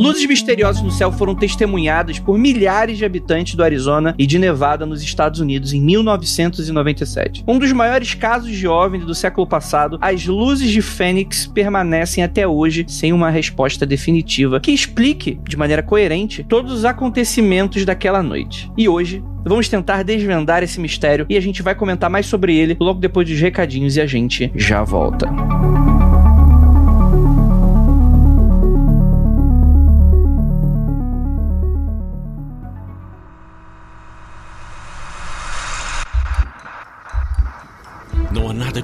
Luzes misteriosas no céu foram testemunhadas por milhares de habitantes do Arizona e de Nevada nos Estados Unidos em 1997. Um dos maiores casos de OVNI do século passado, as luzes de Fênix permanecem até hoje sem uma resposta definitiva que explique de maneira coerente todos os acontecimentos daquela noite. E hoje Vamos tentar desvendar esse mistério e a gente vai comentar mais sobre ele logo depois dos recadinhos e a gente já volta.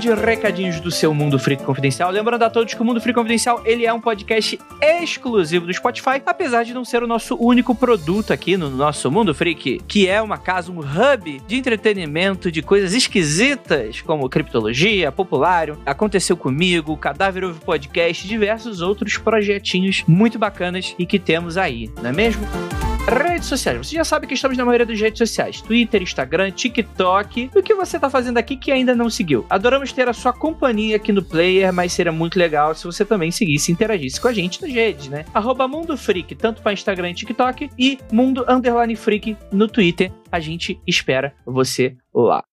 De recadinhos do seu Mundo Freak Confidencial. Lembrando a todos que o Mundo Freak Confidencial ele é um podcast exclusivo do Spotify, apesar de não ser o nosso único produto aqui no nosso Mundo Freak, que é uma casa, um hub de entretenimento de coisas esquisitas, como criptologia, populário, aconteceu comigo, Cadáver Ouve Podcast, diversos outros projetinhos muito bacanas e que temos aí, não é mesmo? Redes sociais. Você já sabe que estamos na maioria das redes sociais: Twitter, Instagram, TikTok. O que você está fazendo aqui que ainda não seguiu? Adoramos ter a sua companhia aqui no player, mas seria muito legal se você também seguisse e interagisse com a gente nas redes, né? Arroba Mundo Freak, tanto para Instagram e TikTok, e Mundo Underline Freak no Twitter. A gente espera você lá.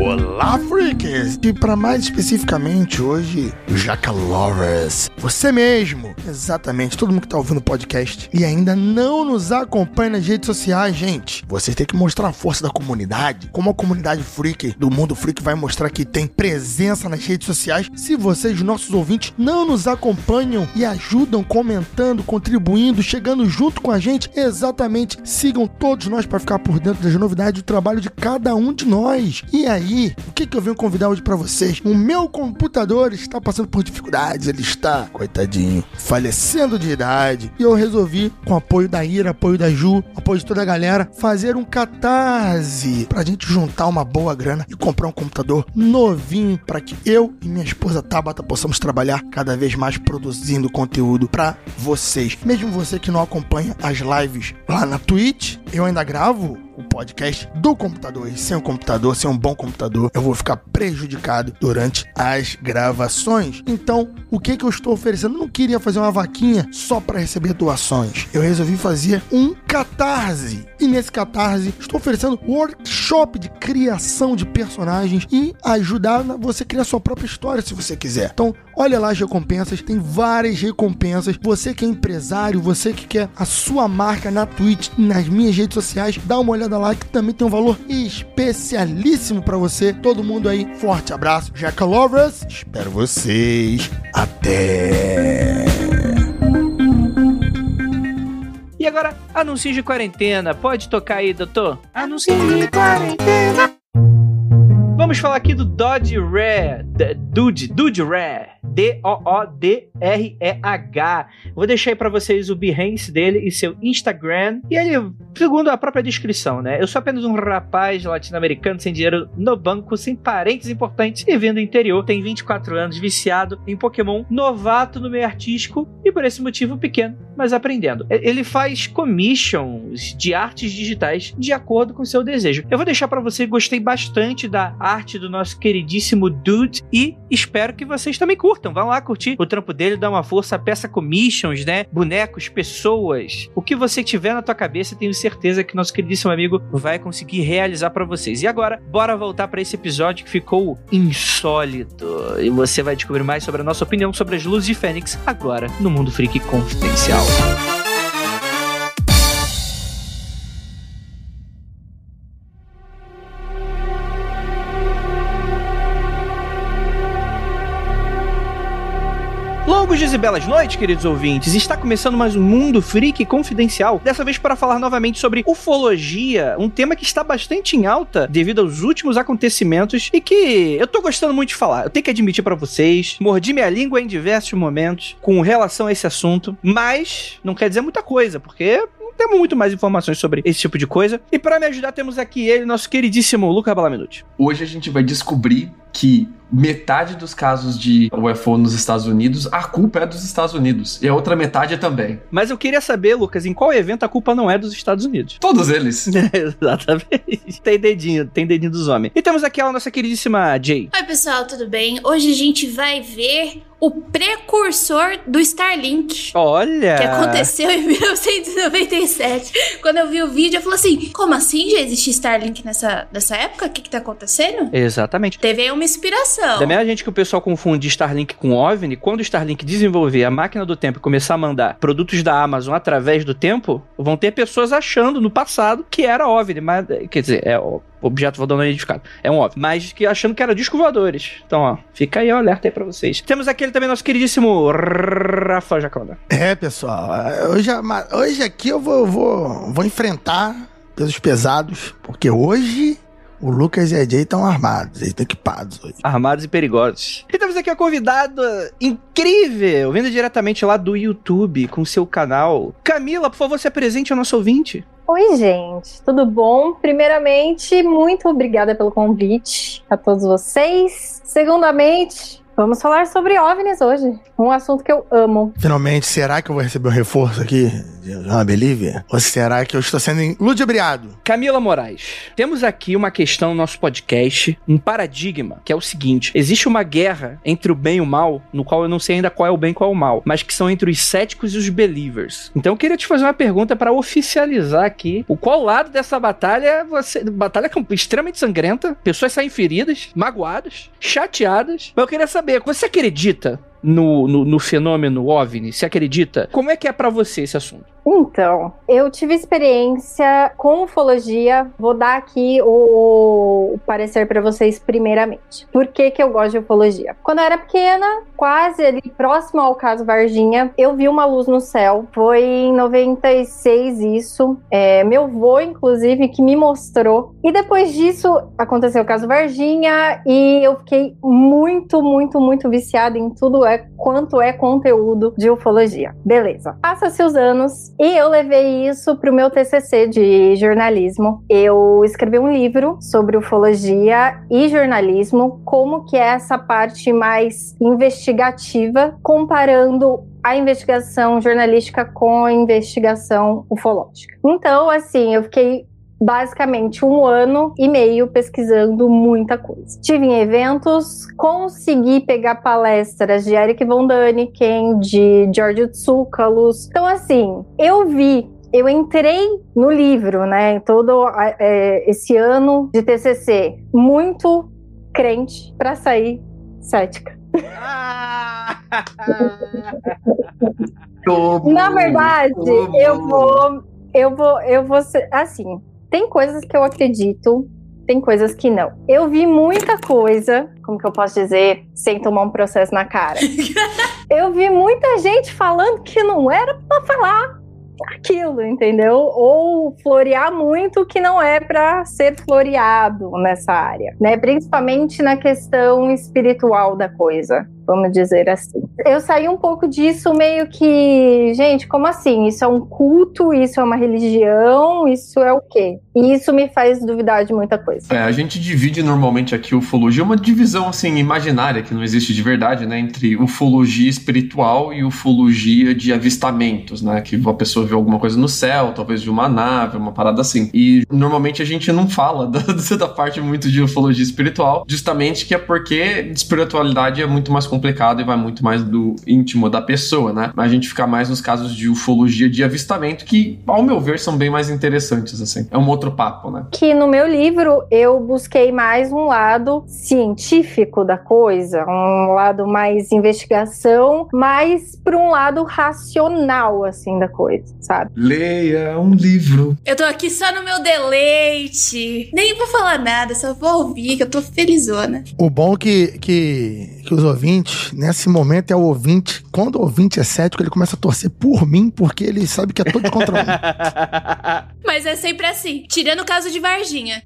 Olá, freaks! E para mais especificamente hoje, Jaca Lovers. Você mesmo, exatamente, todo mundo que tá ouvindo o podcast e ainda não nos acompanha nas redes sociais, gente. Você tem que mostrar a força da comunidade, como a comunidade freak do mundo freak vai mostrar que tem presença nas redes sociais. Se vocês, nossos ouvintes, não nos acompanham e ajudam comentando, contribuindo, chegando junto com a gente, exatamente, sigam todos nós para ficar por dentro das novidades do trabalho de cada um de nós. E aí, o que, que eu venho convidar hoje para vocês? O meu computador está passando por dificuldades, ele está, coitadinho, falecendo de idade. E eu resolvi, com apoio da Ira, apoio da Ju, apoio de toda a galera, fazer um catarse pra gente juntar uma boa grana e comprar um computador novinho para que eu e minha esposa Tabata possamos trabalhar cada vez mais produzindo conteúdo para vocês. Mesmo você que não acompanha as lives lá na Twitch, eu ainda gravo o podcast do computador. E sem o computador, sem um bom computador, eu vou ficar prejudicado durante as gravações. Então, o que que eu estou oferecendo? Eu não queria fazer uma vaquinha só para receber doações. Eu resolvi fazer um catarse. E nesse catarse, estou oferecendo workshop de criação de personagens e ajudar você a criar sua própria história se você quiser. Então, olha lá as recompensas, tem várias recompensas. Você que é empresário, você que quer a sua marca na Twitch, nas minhas redes sociais, dá uma olhada lá que também tem um valor especialíssimo para você. Todo mundo aí, forte abraço. Jaca Lovers, espero vocês. Até! E agora, anúncios de quarentena. Pode tocar aí, doutor? Anúncios de quarentena. Vamos falar aqui do Dodge Rare. Dude, Dude Rare. D-O-O-D-R-E-H. Vou deixar aí pra vocês o Behance dele e seu Instagram. E ele, segundo a própria descrição, né? Eu sou apenas um rapaz latino-americano sem dinheiro no banco, sem parentes importantes e vindo do interior. Tem 24 anos, viciado em Pokémon, novato no meio artístico e por esse motivo pequeno, mas aprendendo. Ele faz commissions de artes digitais de acordo com seu desejo. Eu vou deixar para você, gostei bastante da arte do nosso queridíssimo Dude e espero que vocês também curtam. Vão lá curtir o trampo dele, dar uma força, peça commissions, né? Bonecos, pessoas. O que você tiver na tua cabeça, tenho certeza que nosso queridíssimo amigo vai conseguir realizar para vocês. E agora, bora voltar para esse episódio que ficou insólito. E você vai descobrir mais sobre a nossa opinião sobre as luzes de Fênix agora no Mundo Freak Confidencial. Longos dias e belas noites, queridos ouvintes. Está começando mais um Mundo Freak Confidencial. Dessa vez para falar novamente sobre ufologia, um tema que está bastante em alta devido aos últimos acontecimentos e que eu tô gostando muito de falar. Eu tenho que admitir para vocês, mordi minha língua em diversos momentos com relação a esse assunto, mas não quer dizer muita coisa, porque temos muito mais informações sobre esse tipo de coisa. E para me ajudar, temos aqui ele, nosso queridíssimo Luca Balaminuti. Hoje a gente vai descobrir que metade dos casos de UFO nos Estados Unidos, a culpa é dos Estados Unidos. E a outra metade é também. Mas eu queria saber, Lucas, em qual evento a culpa não é dos Estados Unidos? Todos eles. Exatamente. Tem dedinho, tem dedinho dos homens. E temos aqui a nossa queridíssima Jay. Oi, pessoal, tudo bem? Hoje a gente vai ver o precursor do Starlink. Olha! Que aconteceu em 1997. Quando eu vi o vídeo, eu falei assim: como assim já existia Starlink nessa, nessa época? O que, que tá acontecendo? Exatamente. Teve aí uma inspiração. Da mesma gente que o pessoal confunde Starlink com OVNI, quando o Starlink desenvolver a máquina do tempo e começar a mandar produtos da Amazon através do tempo, vão ter pessoas achando no passado que era OVNI, mas quer dizer, é objeto voador não identificado. É um óbvio. Mas que achando que era disco voadores. Então, ó, fica aí o alerta aí pra vocês. Temos aquele também, nosso queridíssimo Rafa Jacona. É, pessoal. Hoje, hoje aqui eu vou, vou, vou enfrentar pesos pesados, porque hoje o Lucas e a Jay estão armados, eles estão equipados hoje. Armados e perigosos. E temos aqui a convidada incrível, vindo diretamente lá do YouTube com seu canal. Camila, por favor, se apresente ao nosso ouvinte. Oi, gente, tudo bom? Primeiramente, muito obrigada pelo convite a todos vocês. Segundamente, vamos falar sobre OVNIs hoje, um assunto que eu amo. Finalmente, será que eu vou receber um reforço aqui de uma Belívia? Ou será que eu estou sendo ludibriado? Camila Moraes, temos aqui uma questão no nosso podcast, um paradigma, que é o seguinte: existe uma guerra entre o bem e o mal, no qual eu não sei ainda qual é o bem e qual é o mal, mas que são entre os céticos e os believers. Então eu queria te fazer uma pergunta para oficializar aqui o qual lado dessa batalha você. Batalha extremamente sangrenta, pessoas saem feridas, magoadas, chateadas. Mas eu queria saber, você acredita no, no, no, fenômeno OVNI? Você acredita? Como é que é para você esse assunto? Então, eu tive experiência com ufologia. Vou dar aqui o, o parecer para vocês primeiramente. Por que, que eu gosto de ufologia? Quando eu era pequena, quase ali próximo ao caso Varginha, eu vi uma luz no céu. Foi em 96 isso. É, meu avô, inclusive, que me mostrou. E depois disso, aconteceu o caso Varginha e eu fiquei muito, muito, muito viciada em tudo é quanto é conteúdo de ufologia. Beleza. Passa-se os anos e eu levei isso para o meu TCC de jornalismo. Eu escrevi um livro sobre ufologia e jornalismo, como que é essa parte mais investigativa, comparando a investigação jornalística com a investigação ufológica. Então, assim, eu fiquei basicamente um ano e meio pesquisando muita coisa. Tive em eventos, consegui pegar palestras de Eric Von Däniken, de George Tsoukalos. Então, assim, eu vi eu entrei no livro, né, todo é, esse ano de TCC, muito crente para sair cética. Na verdade, eu vou, eu vou, eu vou ser, assim, tem coisas que eu acredito, tem coisas que não. Eu vi muita coisa, como que eu posso dizer, sem tomar um processo na cara. eu vi muita gente falando que não era para falar aquilo, entendeu? Ou florear muito que não é para ser floreado nessa área, né? Principalmente na questão espiritual da coisa vamos dizer assim. Eu saí um pouco disso meio que, gente, como assim? Isso é um culto, isso é uma religião, isso é o quê? E isso me faz duvidar de muita coisa. É, a gente divide normalmente aqui ufologia, uma divisão assim imaginária que não existe de verdade, né, entre ufologia espiritual e ufologia de avistamentos, né, que a pessoa vê alguma coisa no céu, talvez de uma nave, uma parada assim. E normalmente a gente não fala da, da parte muito de ufologia espiritual, justamente que é porque espiritualidade é muito mais complicado e vai muito mais do íntimo da pessoa, né? Mas a gente fica mais nos casos de ufologia de avistamento, que, ao meu ver, são bem mais interessantes, assim. É um outro papo, né? Que no meu livro eu busquei mais um lado científico da coisa, um lado mais investigação, mais para um lado racional, assim, da coisa, sabe? Leia um livro. Eu tô aqui só no meu deleite. Nem vou falar nada, só vou ouvir, que eu tô felizona. O bom que, que, que os ouvintes nesse momento é ao ouvinte, quando o ouvinte é cético, ele começa a torcer por mim, porque ele sabe que é todo contra mim. Mas é sempre assim. Tirando o caso de Varginha.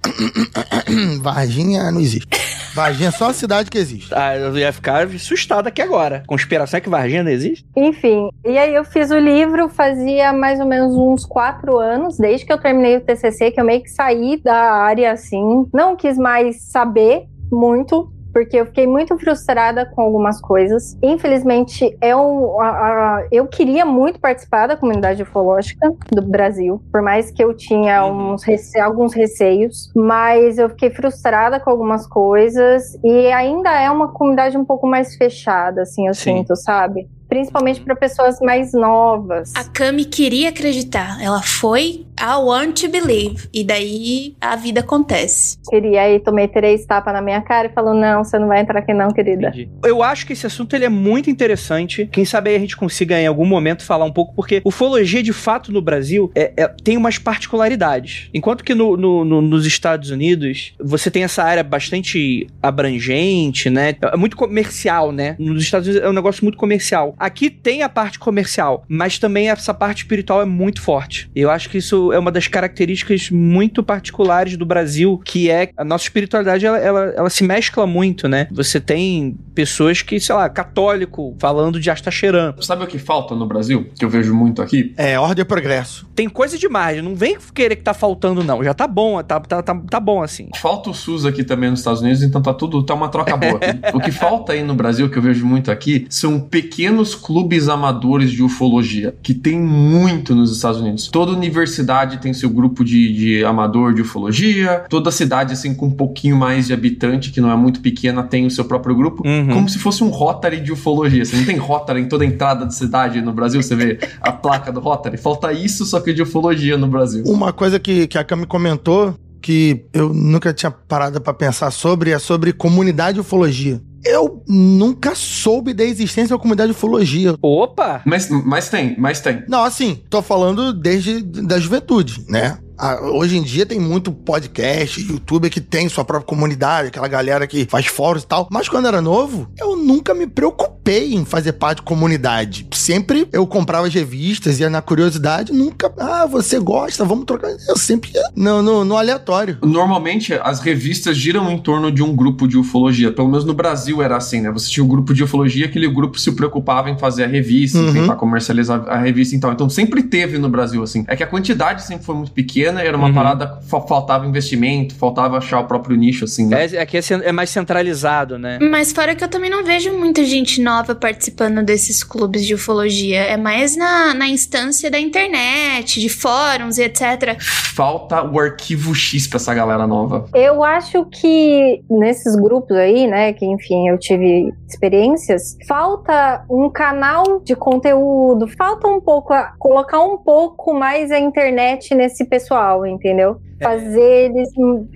Varginha não existe. Varginha é só a cidade que existe. Ah, eu ia ficar assustado aqui agora. Conspiração é que Varginha não existe? Enfim, e aí eu fiz o livro fazia mais ou menos uns quatro anos, desde que eu terminei o TCC, que eu meio que saí da área assim, não quis mais saber muito porque eu fiquei muito frustrada com algumas coisas. Infelizmente, eu, a, a, eu queria muito participar da comunidade ufológica do Brasil, por mais que eu tinha Uhum. uns rece alguns receios, mas eu fiquei frustrada com algumas coisas e ainda é uma comunidade um pouco mais fechada, assim, eu Sim. sinto, sabe? Principalmente para pessoas mais novas. A Cami queria acreditar. Ela foi I want to believe. E daí a vida acontece. Queria aí, tomei três tapas na minha cara e falou: não, você não vai entrar aqui, não, querida. Entendi. Eu acho que esse assunto ele é muito interessante. Quem sabe aí a gente consiga em algum momento falar um pouco, porque ufologia de fato no Brasil é- é- tem umas particularidades. Enquanto que no- no- no- nos Estados Unidos você tem essa área bastante abrangente, né? É muito comercial, né? Nos Estados Unidos é um negócio muito comercial. Aqui tem a parte comercial, mas também essa parte espiritual é muito forte. Eu acho que isso é uma das características muito particulares do Brasil, que é a nossa espiritualidade, ela, ela, ela se mescla muito, né? Você tem pessoas que, sei lá, católico falando de Astacheran. Sabe o que falta no Brasil? Que eu vejo muito aqui? É, ordem e progresso. Tem coisa demais, não vem querer que tá faltando, não. Já tá bom, tá, tá, tá, tá bom assim. Falta o SUS aqui também nos Estados Unidos, então tá tudo, tá uma troca boa. o que falta aí no Brasil, que eu vejo muito aqui, são pequenos clubes amadores de ufologia, que tem muito nos Estados Unidos. Toda universidade tem seu grupo de, de amador de ufologia, toda cidade, assim, com um pouquinho mais de habitante, que não é muito pequena, tem o seu próprio grupo. Uhum. Como se fosse um Rotary de ufologia. Você não tem Rotary em toda a entrada de cidade no Brasil, você vê a placa do Rotary. Falta isso, só que de ufologia no Brasil. Uma coisa que, que a Cami comentou, que eu nunca tinha parado pra pensar sobre, é sobre comunidade de ufologia. Eu nunca soube da existência da comunidade de ufologia. Opa! Mas, mas tem, mas tem. Não, assim, tô falando desde da juventude, né? Ah, hoje em dia tem muito podcast, youtuber que tem sua própria comunidade, aquela galera que faz fóruns e tal. Mas quando era novo, eu nunca me preocupei em fazer parte de comunidade. Sempre eu comprava as revistas, ia na curiosidade, nunca. Ah, você gosta, vamos trocar. Eu sempre ia no, no, no aleatório. Normalmente as revistas giram em torno de um grupo de ufologia. Pelo menos no Brasil era assim, né? Você tinha o grupo de ufologia, aquele grupo se preocupava em fazer a revista, Uhum. em tentar comercializar a revista e tal. Então sempre teve no Brasil, assim. É que a quantidade sempre foi muito pequena, era uma Uhum. parada, fa- faltava investimento, faltava achar o próprio nicho, assim, né? É, aqui é, cen- é mais centralizado, né? Mas fora que eu também não vejo muita gente nova participando desses clubes de ufologia. É mais na, na instância da internet, de fóruns e etc. Falta o arquivo X pra essa galera nova. Eu acho que nesses grupos aí, né, que enfim eu tive experiências, falta um canal de conteúdo, falta um pouco, a- colocar um pouco mais a internet nesse pessoal, entendeu? Fazer eles,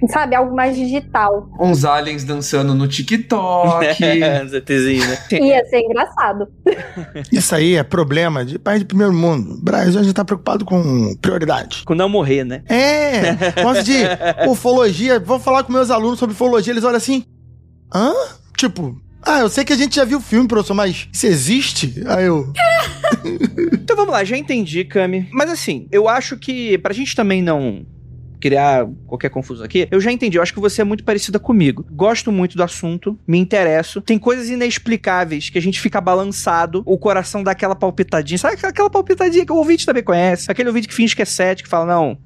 sabe, algo mais digital. Uns aliens dançando no TikTok. Né? Ia ser engraçado. Isso aí é problema de país de primeiro mundo. O Brasil a gente tá preocupado com prioridade. Com não morrer, né? É, gosto de ufologia. Vou falar com meus alunos sobre ufologia, eles olham assim. Hã? Tipo, ah, eu sei que a gente já viu o filme, professor, mas isso existe? Aí eu. Então vamos lá, já entendi, Cami. Mas assim, eu acho que pra gente também não criar qualquer confusão aqui, eu já entendi. Eu acho que você é muito parecida comigo. Gosto muito do assunto, me interesso. Tem coisas inexplicáveis que a gente fica balançado, o coração dá aquela palpitadinha. Sabe aquela palpitadinha que o ouvinte também conhece? Aquele ouvinte que finge que é cético, que fala, não,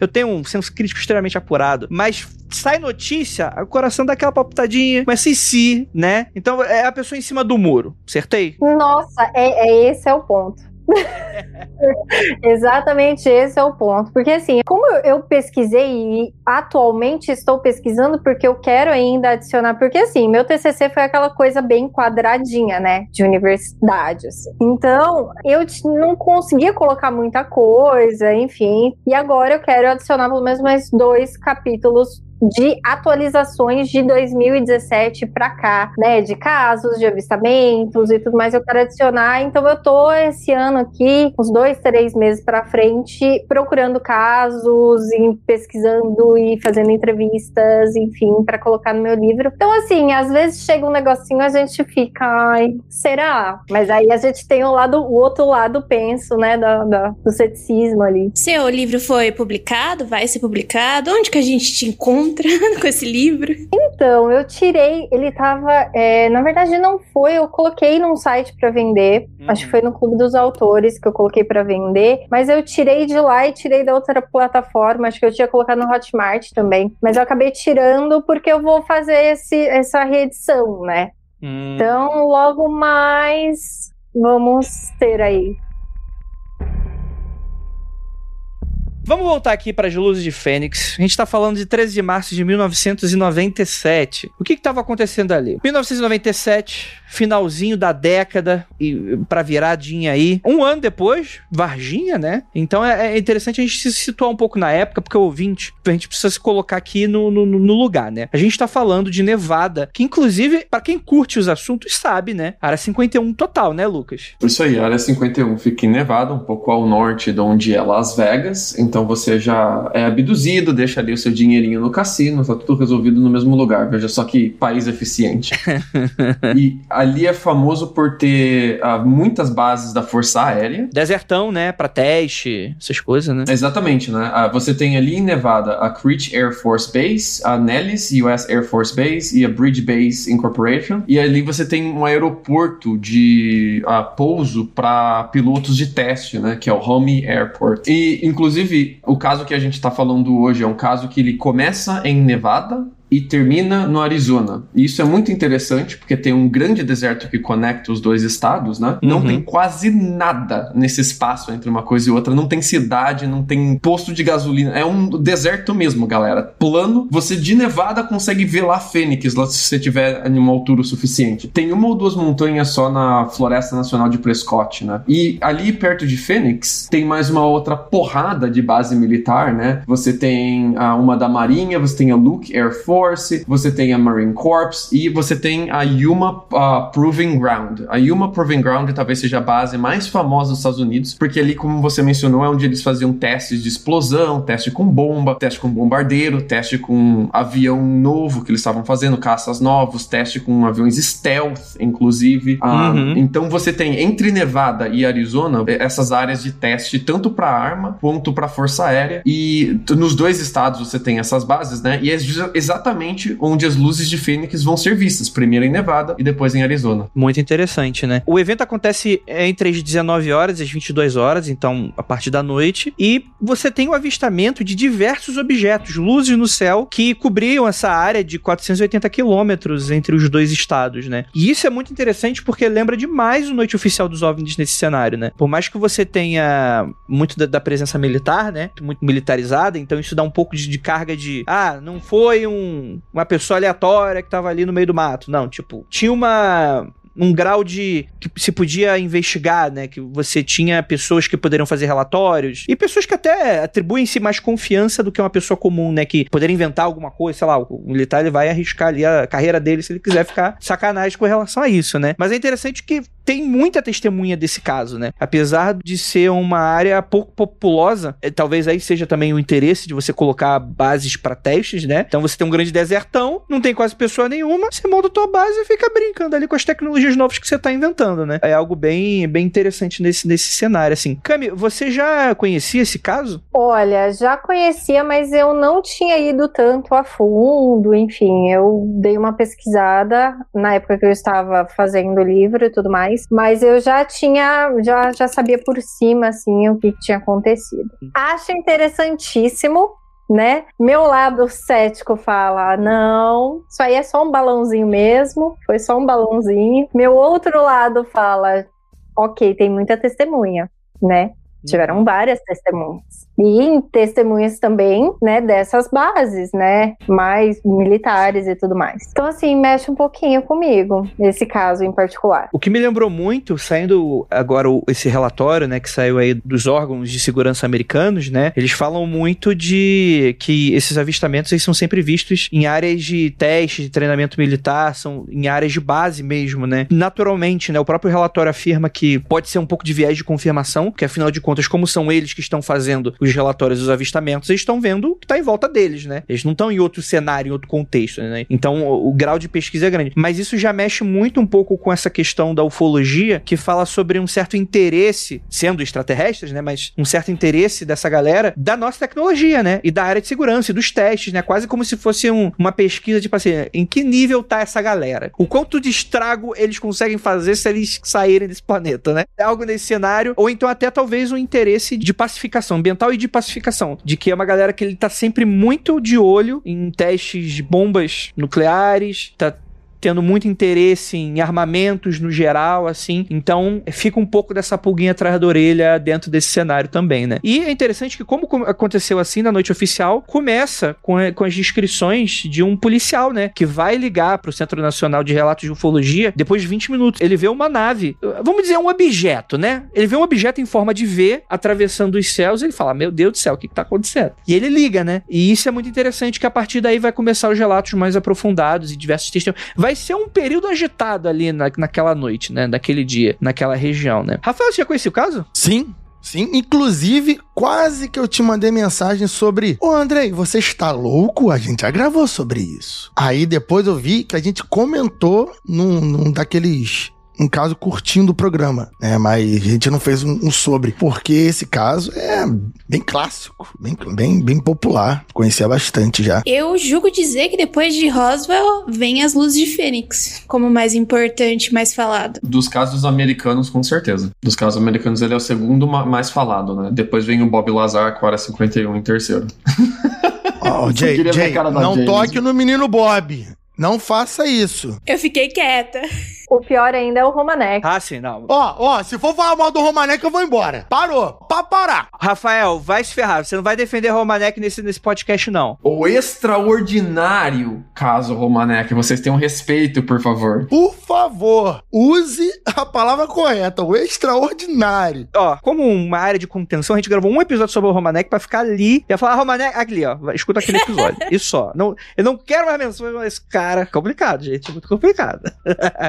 eu tenho um senso crítico extremamente apurado, mas sai notícia, o coração dá aquela palpitadinha, começa em si, né? Então é a pessoa em cima do muro, acertei? Nossa, é, é esse é o ponto. Exatamente esse é o ponto. Porque assim, como eu, pesquisei e atualmente estou pesquisando porque eu quero ainda adicionar, porque assim, meu TCC foi aquela coisa bem quadradinha, né, de universidade, assim. Então, eu não conseguia colocar muita coisa, enfim. E agora eu quero adicionar pelo menos mais dois capítulos de atualizações de 2017 para cá, né? De casos, de avistamentos e tudo mais. Eu quero adicionar. Então, eu tô esse ano aqui, uns dois, três meses para frente, procurando casos pesquisando e fazendo entrevistas, enfim, para colocar no meu livro. Então, assim, às vezes chega um negocinho, a gente fica, ai, será? Mas aí a gente tem o lado, o outro lado, penso, né, da, da do ceticismo ali. Seu livro foi publicado? Vai ser publicado? Onde que a gente te encontra com esse livro? Então, eu tirei, ele tava, é, na verdade não foi, eu coloquei num site para vender, uhum. acho que foi no Clube dos Autores que eu coloquei para vender, mas eu tirei de lá e tirei da outra plataforma, acho que eu tinha colocado no Hotmart também, mas eu acabei tirando porque eu vou fazer esse, essa reedição, né? Hum. Então, logo mais vamos ter aí Vamos voltar aqui para as luzes de Fênix. A gente está falando de 13 de março de 1997. O que estava acontecendo ali? 1997, finalzinho da década e para viradinha aí. Um ano depois, Varginha, né? Então é, é, interessante a gente se situar um pouco na época, porque o ouvinte, a gente precisa se colocar aqui no, no, no lugar, né? A gente está falando de Nevada, que inclusive, para quem curte os assuntos, sabe, né? Área 51 total, né, Lucas? Isso aí, área 51 fica em Nevada, um pouco ao norte de onde é Las Vegas. Então você já é abduzido, deixa ali o seu dinheirinho no cassino, tá tudo resolvido no mesmo lugar. Veja só que país eficiente. e ali é famoso por ter uh, muitas bases da Força Aérea. Desertão, né? Pra teste, essas coisas, né? Exatamente, né? Uh, você tem ali em Nevada a Creech Air Force Base, a Nellis US Air Force Base e a Bridge Base Incorporation. E ali você tem um aeroporto de uh, pouso para pilotos de teste, né? Que é o Homey Airport. E, inclusive, o caso que a gente está falando hoje é um caso que ele começa em Nevada, e termina no Arizona. E isso é muito interessante porque tem um grande deserto que conecta os dois estados, né? Uhum. Não tem quase nada nesse espaço entre uma coisa e outra. Não tem cidade, não tem posto de gasolina. É um deserto mesmo, galera. Plano. Você de Nevada consegue ver lá Fênix, lá se você tiver em uma altura o suficiente. Tem uma ou duas montanhas só na Floresta Nacional de Prescott, né? E ali perto de Fênix tem mais uma outra porrada de base militar, né? Você tem a, uma da Marinha, você tem a Luke Air Force Force, você tem a Marine Corps e você tem a Yuma uh, Proving Ground. A Yuma Proving Ground talvez seja a base mais famosa dos Estados Unidos, porque ali, como você mencionou, é onde eles faziam testes de explosão, teste com bomba, teste com bombardeiro, teste com avião novo que eles estavam fazendo, caças novos, teste com aviões stealth, inclusive. Uh, uhum. Então você tem entre Nevada e Arizona essas áreas de teste tanto para arma quanto para força aérea e nos dois estados você tem essas bases, né? E é exatamente exatamente onde as luzes de Fênix vão ser vistas, primeiro em Nevada e depois em Arizona. Muito interessante, né? O evento acontece entre as 19 horas e as 22 horas, então a partir da noite, e você tem o avistamento de diversos objetos, luzes no céu, que cobriam essa área de 480 quilômetros entre os dois estados, né? E isso é muito interessante porque lembra demais o Noite Oficial dos OVNIs nesse cenário, né? Por mais que você tenha muito da, da presença militar, né? Muito militarizada, então isso dá um pouco de, de carga de, ah, não foi um uma pessoa aleatória que tava ali no meio do mato. Não, tipo, tinha uma um grau de que se podia investigar, né? Que você tinha pessoas que poderiam fazer relatórios e pessoas que até atribuem-se mais confiança do que uma pessoa comum, né? Que poderia inventar alguma coisa, sei lá, o militar ele vai arriscar ali a carreira dele se ele quiser ficar sacanagem com relação a isso, né? Mas é interessante que tem muita testemunha desse caso, né? Apesar de ser uma área pouco populosa, é, talvez aí seja também o interesse de você colocar bases para testes, né? Então você tem um grande desertão, não tem quase pessoa nenhuma, você monta a tua base e fica brincando ali com as tecnologias novas que você tá inventando, né? É algo bem, bem interessante nesse, nesse cenário, assim. Cami, você já conhecia esse caso? Olha, já conhecia, mas eu não tinha ido tanto a fundo, enfim, eu dei uma pesquisada na época que eu estava fazendo o livro e tudo mais, mas eu já tinha, já, já sabia por cima, assim, o que, que tinha acontecido. Acho interessantíssimo, né? Meu lado cético fala: não, isso aí é só um balãozinho mesmo, foi só um balãozinho. Meu outro lado fala: ok, tem muita testemunha, né? Tiveram várias testemunhas. E testemunhas também, né, dessas bases, né, mais militares e tudo mais. Então, assim, mexe um pouquinho comigo, nesse caso em particular. O que me lembrou muito, saindo agora esse relatório, né, que saiu aí dos órgãos de segurança americanos, né, eles falam muito de que esses avistamentos eles são sempre vistos em áreas de teste, de treinamento militar, são em áreas de base mesmo, né. Naturalmente, né, o próprio relatório afirma que pode ser um pouco de viés de confirmação, que afinal de contas, como são eles que estão fazendo os relatórios dos avistamentos, eles estão vendo o que está em volta deles, né? Eles não estão em outro cenário, em outro contexto, né? Então o, o, grau de pesquisa é grande. Mas isso já mexe muito um pouco com essa questão da ufologia, que fala sobre um certo interesse, sendo extraterrestres, né? Mas um certo interesse dessa galera da nossa tecnologia, né? E da área de segurança e dos testes, né? Quase como se fosse um, uma pesquisa, tipo assim, em que nível tá essa galera? O quanto de estrago eles conseguem fazer se eles saírem desse planeta, né? É algo nesse cenário, ou então até talvez um interesse de pacificação ambiental e de pacificação, de que é uma galera que ele tá sempre muito de olho em testes de bombas nucleares, tá tendo muito interesse em armamentos no geral, assim. Então, fica um pouco dessa pulguinha atrás da orelha dentro desse cenário também, né? E é interessante que, como aconteceu assim na noite oficial, começa com, com as descrições de um policial, né? Que vai ligar para o Centro Nacional de Relatos de Ufologia depois de 20 minutos. Ele vê uma nave, vamos dizer, um objeto, né? Ele vê um objeto em forma de V atravessando os céus e ele fala: Meu Deus do céu, o que, que tá acontecendo? E ele liga, né? E isso é muito interessante, que a partir daí vai começar os relatos mais aprofundados e diversos testemunhos. Vai ser um período agitado ali na, naquela noite, né? Naquele dia, naquela região, né? Rafael, você já conhecia o caso? Sim, Sim, inclusive, quase que eu te mandei mensagem sobre: Ô Andrei, você está louco? A gente já gravou sobre isso. Aí depois eu vi que a gente comentou num, num daqueles um caso curtinho do programa, né? Mas a gente não fez um, um, sobre, porque esse caso é bem clássico, bem, bem, bem popular. Conhecia bastante já. Eu julgo dizer que depois de Roswell vem as luzes de Fênix, como mais importante, mais falado. Dos casos americanos, com certeza. Dos casos americanos, ele é o segundo mais falado, né? Depois vem o Bob Lazar com a Área 51 em terceiro. Oh, Jay, Jay não toque no menino Bob. Não faça isso. Eu fiquei quieta. O pior ainda é o Romanek. Ah, sim, não. Ó, ó, se for falar mal do Romanek, eu vou embora. Parou. Pra parar. Rafael, vai se ferrar. Você não vai defender Romanek nesse, nesse podcast, não. O extraordinário caso Romanek. Vocês tenham respeito, por favor. Por favor, use a palavra correta. O extraordinário. Ó, como uma área de contenção, a gente gravou um episódio sobre o Romanek pra ficar ali. E falar, ah, Romanek, ali, ó. Escuta aquele episódio. Isso só. Não, eu não quero mais menção esse cara. Complicado, gente. Muito complicado.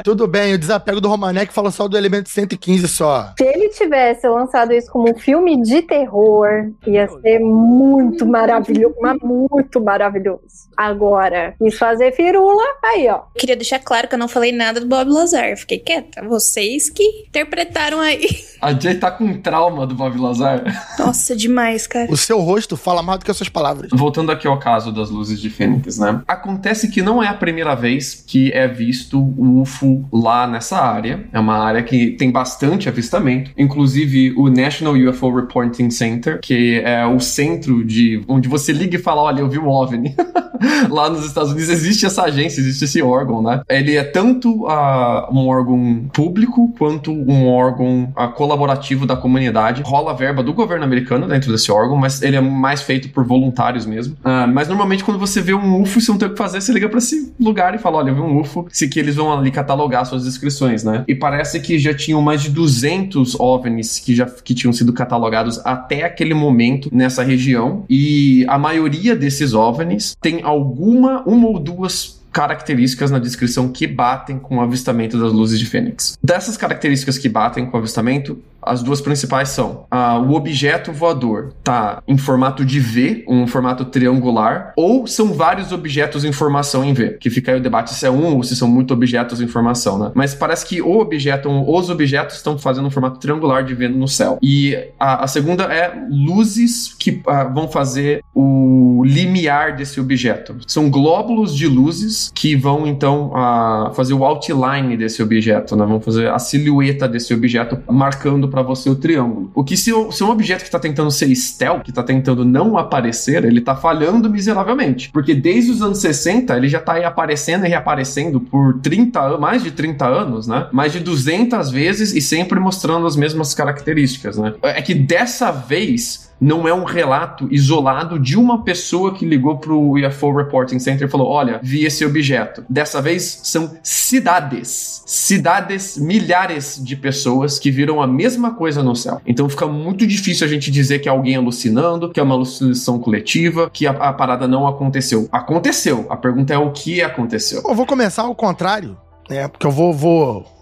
Tudo bem, o desapego do Romanek fala só do elemento 115 só. Se ele tivesse lançado isso como um filme de terror, ia ser muito maravilhoso, mas muito maravilhoso. Agora, quis fazer firula, aí ó. Queria deixar claro que eu não falei nada do Bob Lazar, fiquei quieta. Vocês que interpretaram aí. A Jay tá com trauma do Bob Lazar. Nossa, demais, cara. O seu rosto fala mais do que as suas palavras. Voltando aqui ao caso das luzes de Fênix, né? Acontece que não é a primeira vez que é visto um UFO lá nessa área. É uma área que tem bastante avistamento. Inclusive, o National UFO Reporting Center, que é o centro de onde você liga e fala: olha, eu vi um OVNI. lá nos Estados Unidos existe essa agência, existe esse órgão, né? Ele é tanto uh, um órgão público quanto um órgão uh, colaborativo da comunidade. Rola verba do governo americano dentro desse órgão, mas ele é mais feito por voluntários mesmo. Uh, mas normalmente quando você vê um UFO, você não tem o que fazer, você liga para esse lugar e fala: olha, eu vi um UFO, se que eles vão ali catalogar suas descrições, né? E parece que já tinham mais de 200 OVNIs que já que tinham sido catalogados até aquele momento nessa região. E a maioria desses OVNIs tem alguma, uma ou duas características na descrição que batem com o avistamento das luzes de Fênix. Dessas características que batem com o avistamento, as duas principais são uh, o objeto voador tá em formato de V, um formato triangular, ou são vários objetos em formação em V, que fica aí o debate se é um ou se são muitos objetos em formação, né? Mas parece que o objeto, os objetos estão fazendo um formato triangular de V no céu. E a, a segunda é luzes que uh, vão fazer o limiar desse objeto. São glóbulos de luzes que vão então a, fazer o outline desse objeto, né? Vão fazer a silhueta desse objeto, marcando para você o triângulo. O que se, se um objeto que está tentando ser stealth, que está tentando não aparecer, ele está falhando miseravelmente. Porque desde os anos 60 ele já está aí aparecendo e reaparecendo por 30 mais de 30 anos, né? Mais de 200 vezes e sempre mostrando as mesmas características, né? É que dessa vez não é um relato isolado de uma pessoa que ligou para o UFO Reporting Center e falou: Olha, vi esse objeto. Dessa vez são cidades. Cidades, milhares de pessoas que viram a mesma coisa no céu. Então fica muito difícil a gente dizer que é alguém alucinando, que é uma alucinação coletiva, que a, a parada não aconteceu. Aconteceu. A pergunta é o que aconteceu. Eu vou começar ao contrário, né? Porque eu vou, vou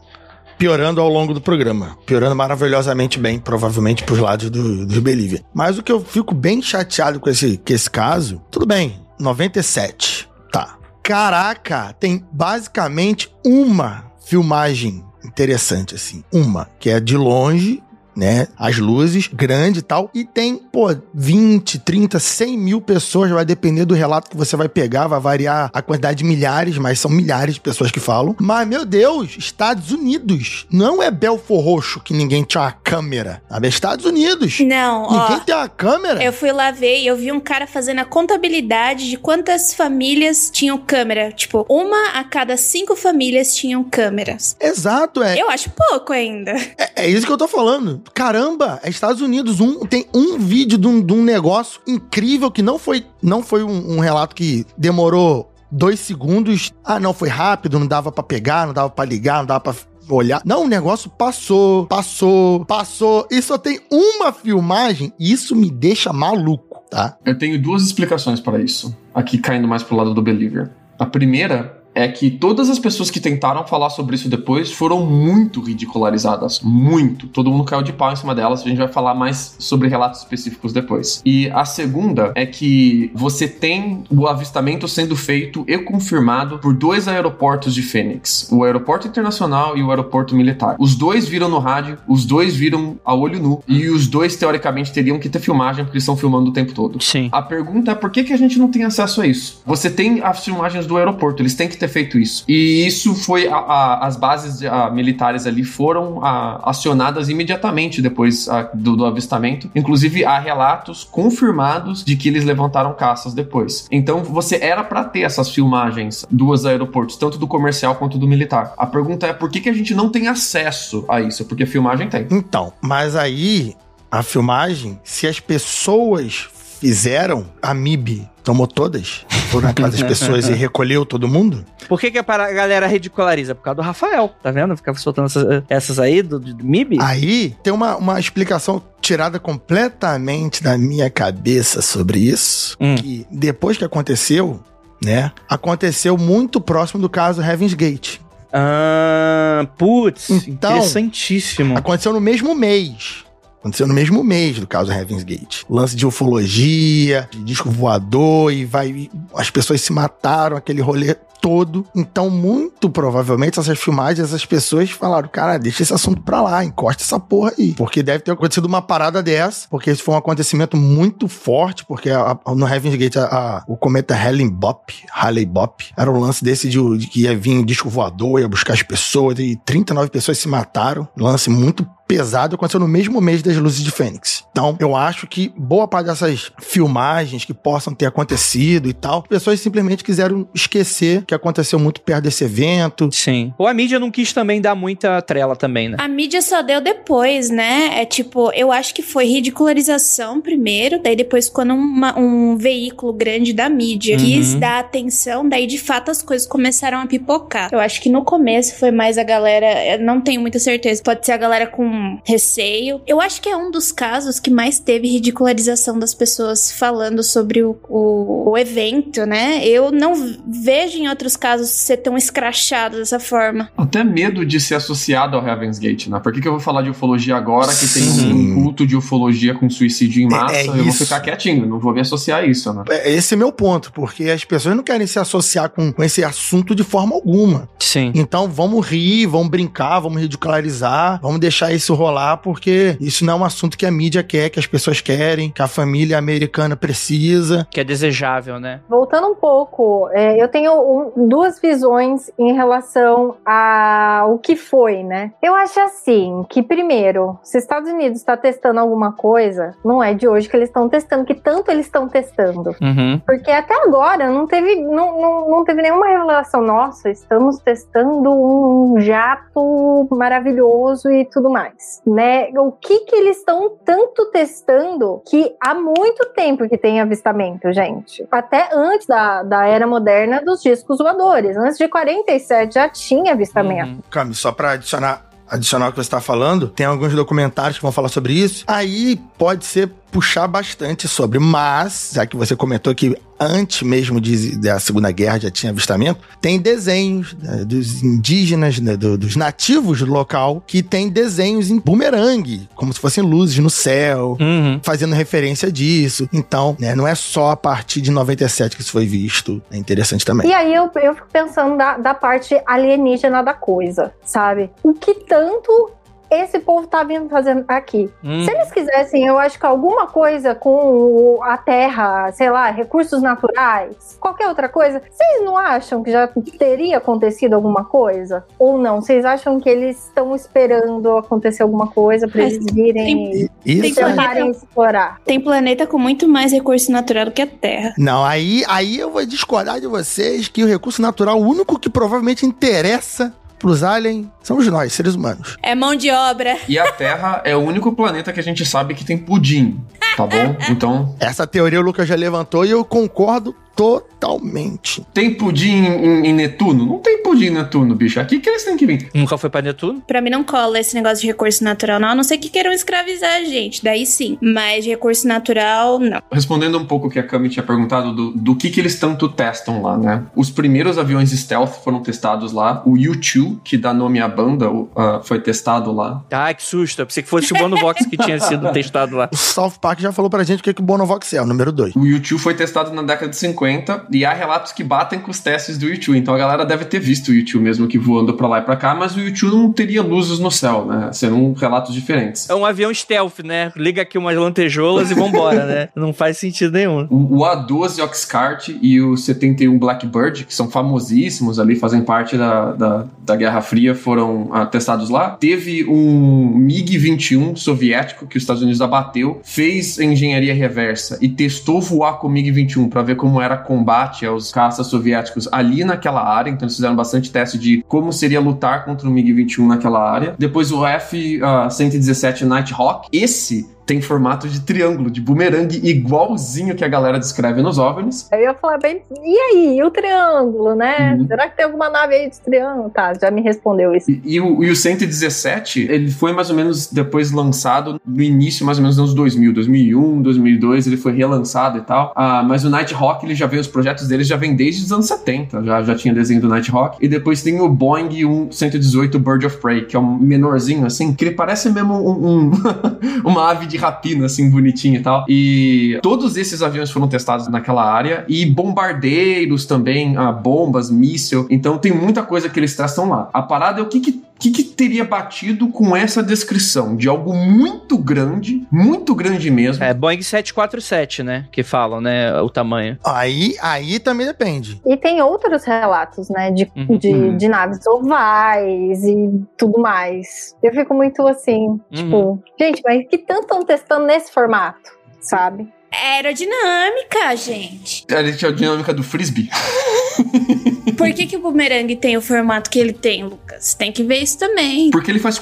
piorando ao longo do programa. Piorando maravilhosamente bem, provavelmente pros lados do, do Belívia. Mas o que eu fico bem chateado com esse, com esse caso, tudo bem, 97, tá. Caraca, tem basicamente uma filmagem interessante, assim. Uma, que é de longe, né? As luzes, grande e tal. E tem, pô, 20, 30, 100 mil pessoas, vai depender do relato que você vai pegar, vai variar a quantidade de milhares, mas são milhares de pessoas que falam. Mas, meu Deus, Estados Unidos. Não é Belfor Roxo que ninguém tinha uma câmera. Sabe? É Estados Unidos. Não, Ninguém ó. tem uma câmera. Eu fui lá ver e eu vi um cara fazendo a contabilidade de quantas famílias tinham câmera. Tipo, uma a cada cinco famílias tinham câmeras. Exato, é. Eu acho pouco ainda. É, é isso que eu tô falando. Caramba, é Estados Unidos. Um, tem um vídeo de um, de um negócio incrível que não foi, não foi um, um relato que demorou dois segundos. Ah, não, foi rápido, não dava pra pegar, não dava pra ligar, não dava pra olhar. Não, o negócio passou, passou, passou. E só tem uma filmagem. E isso me deixa maluco, tá? Eu tenho duas explicações para isso, aqui caindo mais pro lado do Believer. A primeira é que todas as pessoas que tentaram falar sobre isso depois foram muito ridicularizadas. Muito. Todo mundo caiu de pau em cima delas. A gente vai falar mais sobre relatos específicos depois. E a segunda é que você tem o avistamento sendo feito e confirmado por dois aeroportos de Fênix: o aeroporto internacional e o aeroporto militar. Os dois viram no rádio, os dois viram a olho nu. E os dois, teoricamente, teriam que ter filmagem porque eles estão filmando o tempo todo. Sim. A pergunta é por que, que a gente não tem acesso a isso? Você tem as filmagens do aeroporto, eles têm que ter feito isso. E isso foi. a- a- as bases a, militares ali foram acionadas imediatamente depois do, do avistamento. Inclusive, há relatos confirmados de que eles levantaram caças depois. Então, você era para ter essas filmagens dos aeroportos, tanto do comercial quanto do militar. A pergunta é por que, que a gente não tem acesso a isso? Porque a filmagem tem. Então, mas aí a filmagem, se as pessoas fizeram, a MIB tomou todas, foram na casa das pessoas e recolheu todo mundo. Por que, que a galera ridiculariza? Por causa do Rafael, tá vendo? Ficava soltando essas, essas aí do, do MIB. Aí tem uma, uma explicação tirada completamente da minha cabeça sobre isso, Hum. que depois que aconteceu, né, aconteceu muito próximo do caso Heaven's Gate. Ah, putz, Então- interessantíssimo. Aconteceu no mesmo mês. Aconteceu no mesmo mês do caso Heaven's Gate. Lance de ufologia, de disco voador e vai. As pessoas se mataram, aquele rolê todo. Então, muito provavelmente, essas filmagens, essas pessoas falaram: cara, deixa esse assunto pra lá, encosta essa porra aí. Porque deve ter acontecido uma parada dessa, porque isso foi um acontecimento muito forte, porque a- a- no Heaven's Gate a- o cometa Halley Bop, Halley Bop, era um lance desse de, de que ia vir disco voador, ia buscar as pessoas, e 39 pessoas se mataram. Lance muito pesado aconteceu no mesmo mês das luzes de Fênix. Então, eu acho que boa parte dessas filmagens que possam ter acontecido e tal, pessoas simplesmente quiseram esquecer que aconteceu muito perto desse evento. Sim. Ou a mídia não quis também dar muita trela também, né? A mídia só deu depois, né? É tipo, eu acho que foi ridicularização primeiro, daí depois quando uma- um veículo grande da mídia Uhum. quis dar atenção, daí de fato as coisas começaram a pipocar. Eu acho que no começo foi mais a galera, eu não tenho muita certeza, pode ser a galera com receio. Eu acho que é um dos casos que mais teve ridicularização das pessoas falando sobre o, o, o evento, né? Eu não vejo em outros casos ser tão escrachado dessa forma. Até medo de ser associado ao Heaven's Gate, né? Por que, que eu vou falar de ufologia agora que tem Sim. um culto de ufologia com suicídio em massa? É- é eu vou isso. ficar quietinho, não vou me associar a isso, né? É, Esse é meu ponto, porque as pessoas não querem se associar com, com esse assunto de forma alguma. Sim. Então vamos rir, vamos brincar, vamos ridicularizar, vamos deixar isso rolar, porque isso não é um assunto que a mídia quer quer, que as pessoas querem, que a família americana precisa. Que é desejável, né? Voltando um pouco, é, eu tenho um, duas visões em relação ao que foi, né? Eu acho assim, que primeiro, se Estados Unidos está testando alguma coisa, não é de hoje que eles estão testando, que tanto eles estão testando. Uhum. Porque até agora não teve, não, não, não teve nenhuma revelação. Nossa, estamos testando um jato maravilhoso e tudo mais, né? O que que eles estão tanto testando que há muito tempo que tem avistamento, gente. Até antes da, da era moderna dos discos voadores. Antes de 47 já tinha avistamento. Uhum. Cami, só adicionar adicionar o que você está falando, tem alguns documentários que vão falar sobre isso. Aí pode ser puxar bastante sobre, mas, já que você comentou que antes mesmo de, da Segunda Guerra já tinha avistamento, tem desenhos né, dos indígenas, né, do, dos nativos do local, que tem desenhos em bumerangue, como se fossem luzes no céu, Uhum. fazendo referência disso. Então, né, não é só a partir de 97 que isso foi visto. É interessante também. E aí eu, eu fico pensando da, da parte alienígena da coisa, sabe? O que tanto esse povo tá vindo fazendo aqui? Uhum. Se eles quisessem, eu acho que alguma coisa com a terra, sei lá, recursos naturais, qualquer outra coisa, vocês não acham que já teria acontecido alguma coisa? Ou não? Vocês acham que eles estão esperando acontecer alguma coisa pra Mas eles virem E- e tentarem explorar? Tem planeta com muito mais recurso natural do que a Terra. Não, aí, aí eu vou discordar de vocês que o recurso natural, o único que provavelmente interessa pros aliens, somos nós, seres humanos. É mão de obra. E a Terra é o único planeta que a gente sabe que tem pudim, tá bom? Então, Essa teoria o Lucas já levantou e eu concordo totalmente. tem pudim em, em Netuno? Não tem pudim em Netuno, bicho. Aqui que eles têm que vir. Nunca foi pra Netuno? Pra mim não cola esse negócio de recurso natural, não. A não ser que queiram escravizar a gente. Daí sim. Mas de recurso natural, não. Respondendo um pouco o que a Cami tinha perguntado do, do que, que eles tanto testam lá, né? Os primeiros aviões stealth foram testados lá. O U-2, que dá nome à banda, ah, foi testado lá. Ai, que susto. Eu pensei que fosse o Bonovox que tinha sido testado lá. O South Park já falou pra gente o que, que o Bonovox é, o número 2. O U-2 foi testado na década de 50 e há relatos que batem com os testes do U-2. Então a galera deve ter visto o U-2 mesmo que voando pra lá e pra cá, mas o U-2 não teria luzes no céu, né? Serão relatos diferentes. É um avião stealth, né? Liga aqui umas lantejoulas e vambora, né? Não faz sentido nenhum. O, o A12 Oxcart e o 71 Blackbird, que são famosíssimos ali, fazem parte da, da, da Guerra Fria, foram ah, testados lá. Teve um MiG-21 soviético que os Estados Unidos abateu, fez engenharia reversa e testou voar com o MiG-21 para ver como era combate aos caças soviéticos ali naquela área. Então eles fizeram bastante teste de como seria lutar contra o MiG-21 naquela área. Depois o F-117 Nighthawk. Esse tem formato de triângulo, de bumerangue, igualzinho que a galera descreve nos OVNIs. Aí eu ia falar bem, e aí, e o triângulo, né? Uhum. Será que tem alguma nave aí de triângulo? Tá, já me respondeu isso. E, e o, e o 117, ele foi mais ou menos depois lançado no início, mais ou menos nos anos 2000, 2001, 2002, ele foi relançado e tal. Ah, mas o Nighthawk, ele já vem, os projetos dele já vem desde os anos 70, já, já tinha desenho do Nighthawk. E depois tem o Boeing 1 118 Bird of Prey, que é um menorzinho assim, que ele parece mesmo um, um- uma ave de rapina, assim, bonitinha e tal. E todos esses aviões foram testados naquela área. E bombardeiros também, ah, bombas, míssil. Então tem muita coisa que eles testam lá. A parada é o que que, que que teria batido com essa descrição de algo muito grande, muito grande mesmo. É Boeing 747, né? Que falam, né? O tamanho. Aí, aí também depende. E tem outros relatos, né, de, Uhum. de, Uhum. de naves ovais e tudo mais. Eu fico muito assim, tipo, gente, mas que tanto estão testando nesse formato, sabe? É aerodinâmica, gente. A aerodinâmica do frisbee. Por que, que o bumerangue tem o formato que ele tem, Lucas? Tem que ver isso também. Porque ele faz.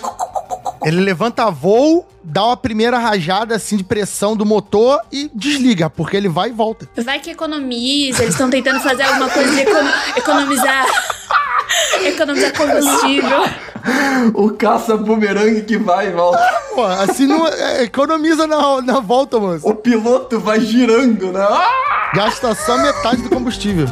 Ele levanta voo, dá uma primeira rajada assim de pressão do motor e desliga, porque ele vai e volta. Vai que economiza, eles estão tentando fazer alguma coisa de econo- economizar. economizar combustível. O caça-bumerangue que vai e volta. Pô, assim não é, economiza na, na volta, moço. O piloto vai girando, né? Ah! Gasta só metade do combustível.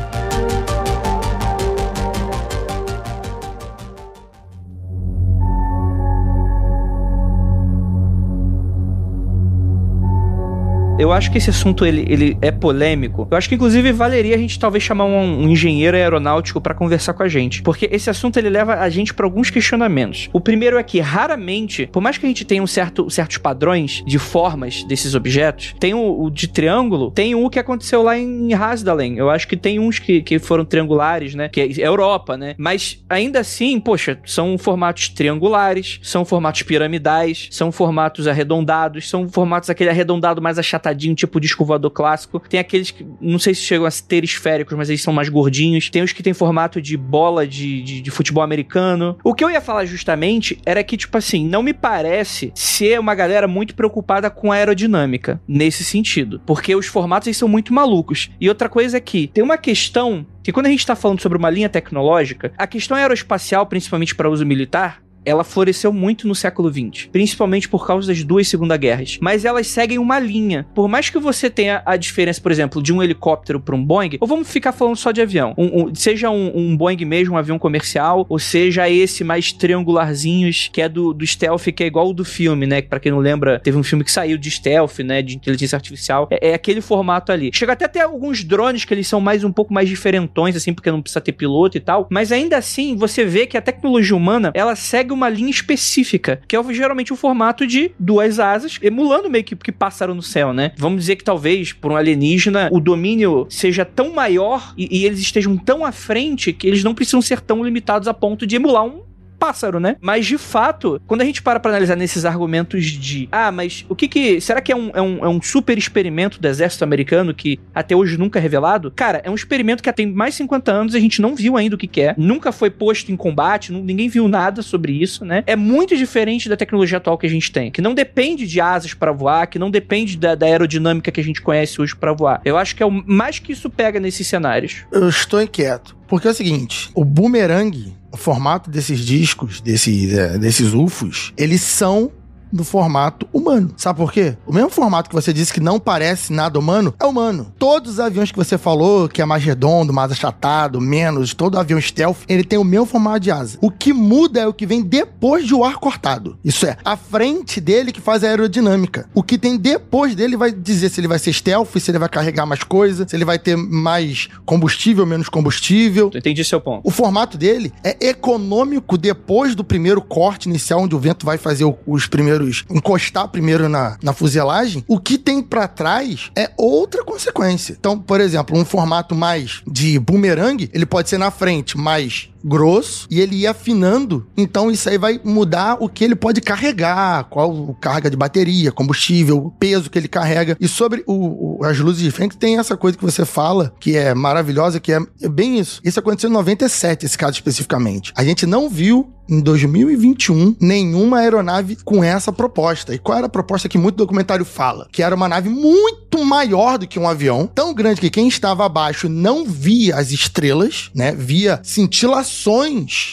Eu acho que esse assunto ele, ele é polêmico. Eu acho que inclusive valeria a gente talvez chamar um, um engenheiro aeronáutico para conversar com a gente, porque esse assunto ele leva a gente para alguns questionamentos. O primeiro é que raramente, por mais que a gente tenha um certo, certos padrões de formas desses objetos, tem o, o de triângulo, tem o que aconteceu lá em Hasdalen. Eu acho que tem uns que, que foram triangulares, né? Que é Europa, né? Mas ainda assim, poxa, são formatos triangulares, são formatos piramidais, são formatos arredondados, são formatos aquele arredondado mais achatadinho, tipo de escovador clássico. Tem aqueles que, não sei se chegam a ter esféricos, mas eles são mais gordinhos. Tem os que tem formato de bola de, de, de futebol americano. O que eu ia falar justamente era que, tipo assim, não me parece ser uma galera muito preocupada com a aerodinâmica nesse sentido. Porque os formatos eles são muito malucos. E outra coisa é que tem uma questão que quando a gente está falando sobre uma linha tecnológica, a questão aeroespacial, principalmente para uso militar, ela floresceu muito no século XX, principalmente por causa das duas Segunda Guerras. Mas elas seguem uma linha. Por mais que você tenha a diferença, por exemplo, de um helicóptero para um Boeing, ou vamos ficar falando só de avião, um, um, seja um, um, Boeing mesmo, um avião comercial, ou seja esse mais triangularzinhos que é do, do stealth, que é igual o do filme, né? Para quem não lembra, teve um filme que saiu de stealth, né? De inteligência artificial. É, é aquele formato ali. Chega até a ter alguns drones que eles são mais um pouco mais diferentões, assim, porque não precisa ter piloto e tal. Mas ainda assim, você vê que a tecnologia humana ela segue uma linha específica, que é geralmente o formato de duas asas, emulando meio que, que pássaro no céu, né? Vamos dizer que talvez, por um alienígena, o domínio seja tão maior e, e eles estejam tão à frente que eles não precisam ser tão limitados a ponto de emular um pássaro, né? Mas de fato, quando a gente para pra analisar nesses argumentos de ah, mas o que que. Será que é um, é um, é um super experimento do exército americano que até hoje nunca é revelado? Cara, é um experimento que tem mais de 50 anos e a gente não viu ainda o que, que é. Nunca foi posto em combate, não, ninguém viu nada sobre isso, né? É muito diferente da tecnologia atual que a gente tem, que não depende de asas para voar, que não depende da, da aerodinâmica que a gente conhece hoje para voar. Eu acho que é o mais que isso pega nesses cenários. Eu estou inquieto. Porque é o seguinte, o boomerang o formato desses discos, desses, é, desses UFOs, eles são no formato humano. Sabe por quê? O mesmo formato que você disse que não parece nada humano é humano. Todos os aviões que você falou, que é mais redondo, mais achatado, menos, todo avião stealth, ele tem o mesmo formato de asa. O que muda é o que vem depois de o ar cortado. Isso é, a frente dele que faz a aerodinâmica. O que tem depois dele vai dizer se ele vai ser stealth, se ele vai carregar mais coisa, se ele vai ter mais combustível, menos combustível. Entendi seu ponto. O formato dele é econômico depois do primeiro corte inicial, onde o vento vai fazer os primeiros primeiros, encostar primeiro na, na fuselagem, o que tem para trás é outra consequência. Então, por exemplo, um formato mais de boomerang, ele pode ser na frente mais grosso e ele ia afinando. Então isso aí vai mudar o que ele pode carregar, qual carga de bateria, combustível, peso que ele carrega. E sobre o, o, as luzes de frente tem essa coisa que você fala que é maravilhosa, que é, é bem isso. Isso aconteceu em 97, esse caso especificamente. A gente não viu em 2021 nenhuma aeronave com essa proposta. E qual era a proposta que muito documentário fala? Que era uma nave muito maior do que um avião, tão grande que quem estava abaixo não via as estrelas, né? Via cintilações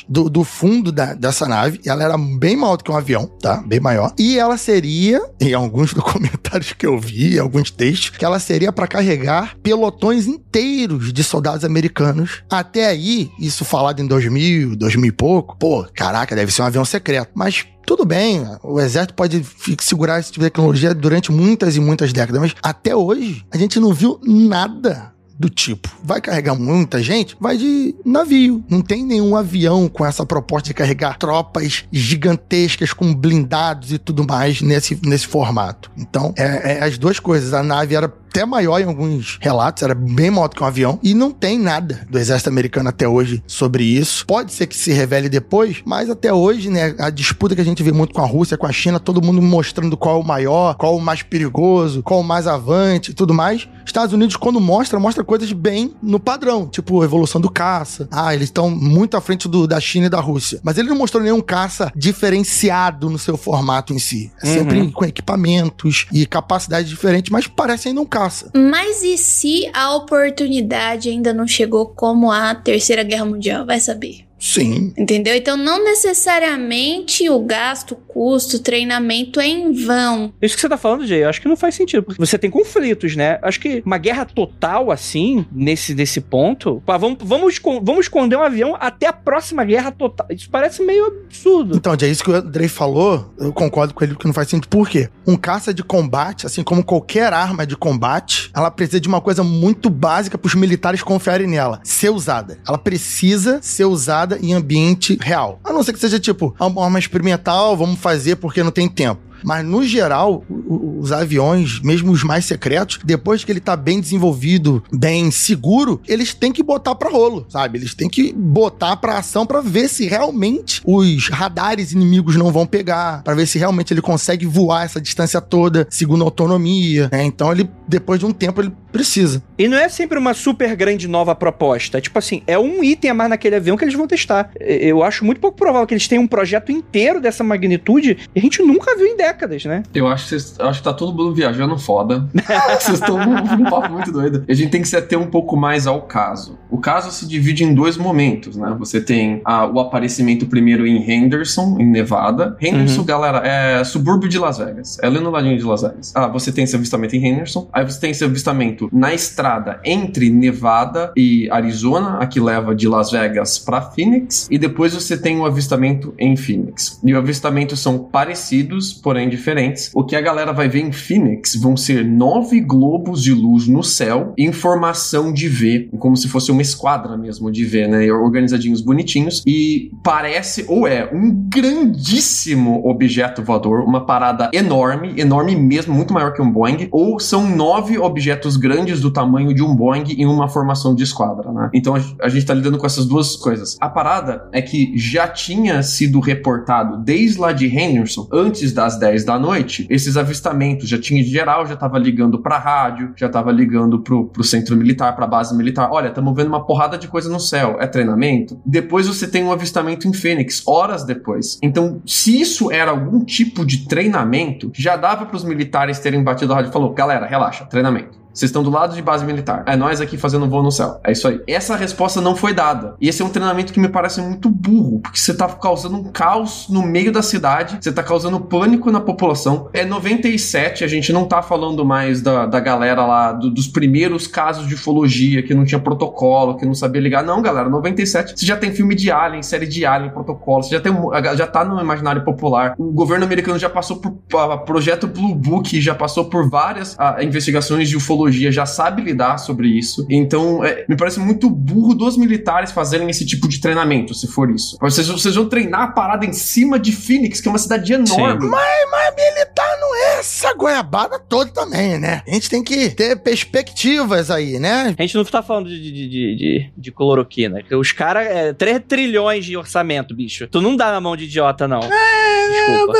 do, do fundo da, dessa nave. Ela era bem maior do que um avião, tá? Bem maior. E ela seria, em alguns documentários que eu vi, alguns textos, que ela seria para carregar pelotões inteiros de soldados americanos. Até aí, isso falado em 2000, 2000 e pouco, pô, caraca, deve ser um avião secreto. Mas tudo bem, o exército pode segurar esse tipo de tecnologia durante muitas e muitas décadas, mas até hoje a gente não viu nada do tipo. Vai carregar muita gente? Vai de navio. Não tem nenhum avião com essa proposta de carregar tropas gigantescas com blindados e tudo mais nesse, nesse formato. Então, é, é as duas coisas. A nave era até maior em alguns relatos, era bem maior do que um avião, e não tem nada do exército americano até hoje sobre isso. Pode ser que se revele depois, mas até hoje, né, a disputa que a gente vê muito com a Rússia, com a China, todo mundo mostrando qual é o maior, qual é o mais perigoso, qual é o mais avante e tudo mais. Estados Unidos, quando mostra, mostra coisas bem no padrão, tipo evolução do caça. Ah, eles estão muito à frente do, da China e da Rússia. Mas ele não mostrou nenhum caça diferenciado no seu formato em si. É sempre uhum. com equipamentos e capacidades diferentes, mas parece ainda um caça caça. Mas e se a oportunidade ainda não chegou como a Terceira Guerra Mundial? Vai saber. Sim. Entendeu? Então, não necessariamente o gasto, o custo, o treinamento é em vão. Isso que você tá falando, Jay, eu acho que não faz sentido, porque você tem conflitos, né? Acho que uma guerra total, assim, nesse, nesse ponto, pá, vamos, vamos, vamos esconder um avião até a próxima guerra total. Isso parece meio absurdo. Então, é isso que o Andrei falou, eu concordo com ele que não faz sentido. Por quê? Um caça de combate, assim como qualquer arma de combate, ela precisa de uma coisa muito básica para os militares confiarem nela: ser usada. Ela precisa ser usada em ambiente real. A não ser que seja tipo, uma arma experimental, vamos fazer porque não tem tempo. Mas, no geral, os aviões, mesmo os mais secretos, depois que ele tá bem desenvolvido, bem seguro, eles têm que botar pra rolo, sabe? Eles têm que botar pra ação pra ver se realmente os radares inimigos não vão pegar, pra ver se realmente ele consegue voar essa distância toda, segundo a autonomia, né? Então, ele, depois de um tempo, ele precisa. E não é sempre uma super grande nova proposta. É tipo assim, é um item a mais naquele avião que eles vão testar. Eu acho muito pouco provável que eles tenham um projeto inteiro dessa magnitude e a gente nunca viu em décadas, né? Eu acho que, vocês, acho que tá todo mundo viajando foda. vocês estão num, papo muito doido. A gente tem que se ater um pouco mais ao caso. O caso se divide em dois momentos, né? Você tem ah, o aparecimento primeiro em Henderson, em Nevada. Henderson, galera, é subúrbio de Las Vegas. É ali no ladinho de Las Vegas. Ah, você tem esse avistamento em Henderson. Aí você tem esse avistamento na estrada entre Nevada e Arizona, a que leva de Las Vegas pra Phoenix. E depois você tem o avistamento em Phoenix. E o avistamento são parecidos, porém diferentes. O que a galera vai ver em Phoenix vão ser nove globos de luz no céu em formação de V, como se fosse uma esquadra mesmo de V, né? Organizadinhos bonitinhos. E parece, ou é, um grandíssimo objeto voador, uma parada enorme, enorme mesmo, muito maior que um Boeing, ou são nove objetos grandes do tamanho de um Boeing em uma formação de esquadra, né? Então a, gente tá lidando com essas duas coisas. A parada é que já tinha sido reportado desde lá de Henderson, antes das 10 da noite, esses avistamentos, já tinha geral, já tava ligando pra rádio, já tava ligando pro, pro centro militar, pra base militar. Olha, estamos vendo uma porrada de coisa no céu. É treinamento? Depois você tem um avistamento em Fênix, horas depois. Então, se isso era algum tipo de treinamento, já dava pros militares terem batido a rádio e falou: galera, relaxa, treinamento. Vocês estão do lado de base militar. É nós aqui fazendo voo no céu. É isso aí. Essa resposta não foi dada. E esse é um treinamento que me parece muito burro, porque você tá causando um caos no meio da cidade, você tá causando pânico na população. É 97, a gente não tá falando mais da, da galera lá, do- dos primeiros casos de ufologia, que não tinha protocolo, que não sabia ligar. Não, galera, 97, você já tem filme de Alien, série de Alien, protocolo, você já, tem, já tá no imaginário popular. O governo americano já passou por ah, projeto Blue Book, já passou por várias ah, investigações de ufologia, já sabe lidar sobre isso. Então, é, me parece muito burro dos militares fazerem esse tipo de treinamento, se for isso. Vocês, vocês vão treinar a parada em cima de Phoenix, que é uma cidade enorme. Mas militar não é essa goiabada toda também, né? A gente tem que ter perspectivas aí, né? A gente não tá falando de, de, de, de, de cloroquina. que Os caras, é 3 trilhões de orçamento, bicho. Tu não dá na mão de idiota, não. Desculpa.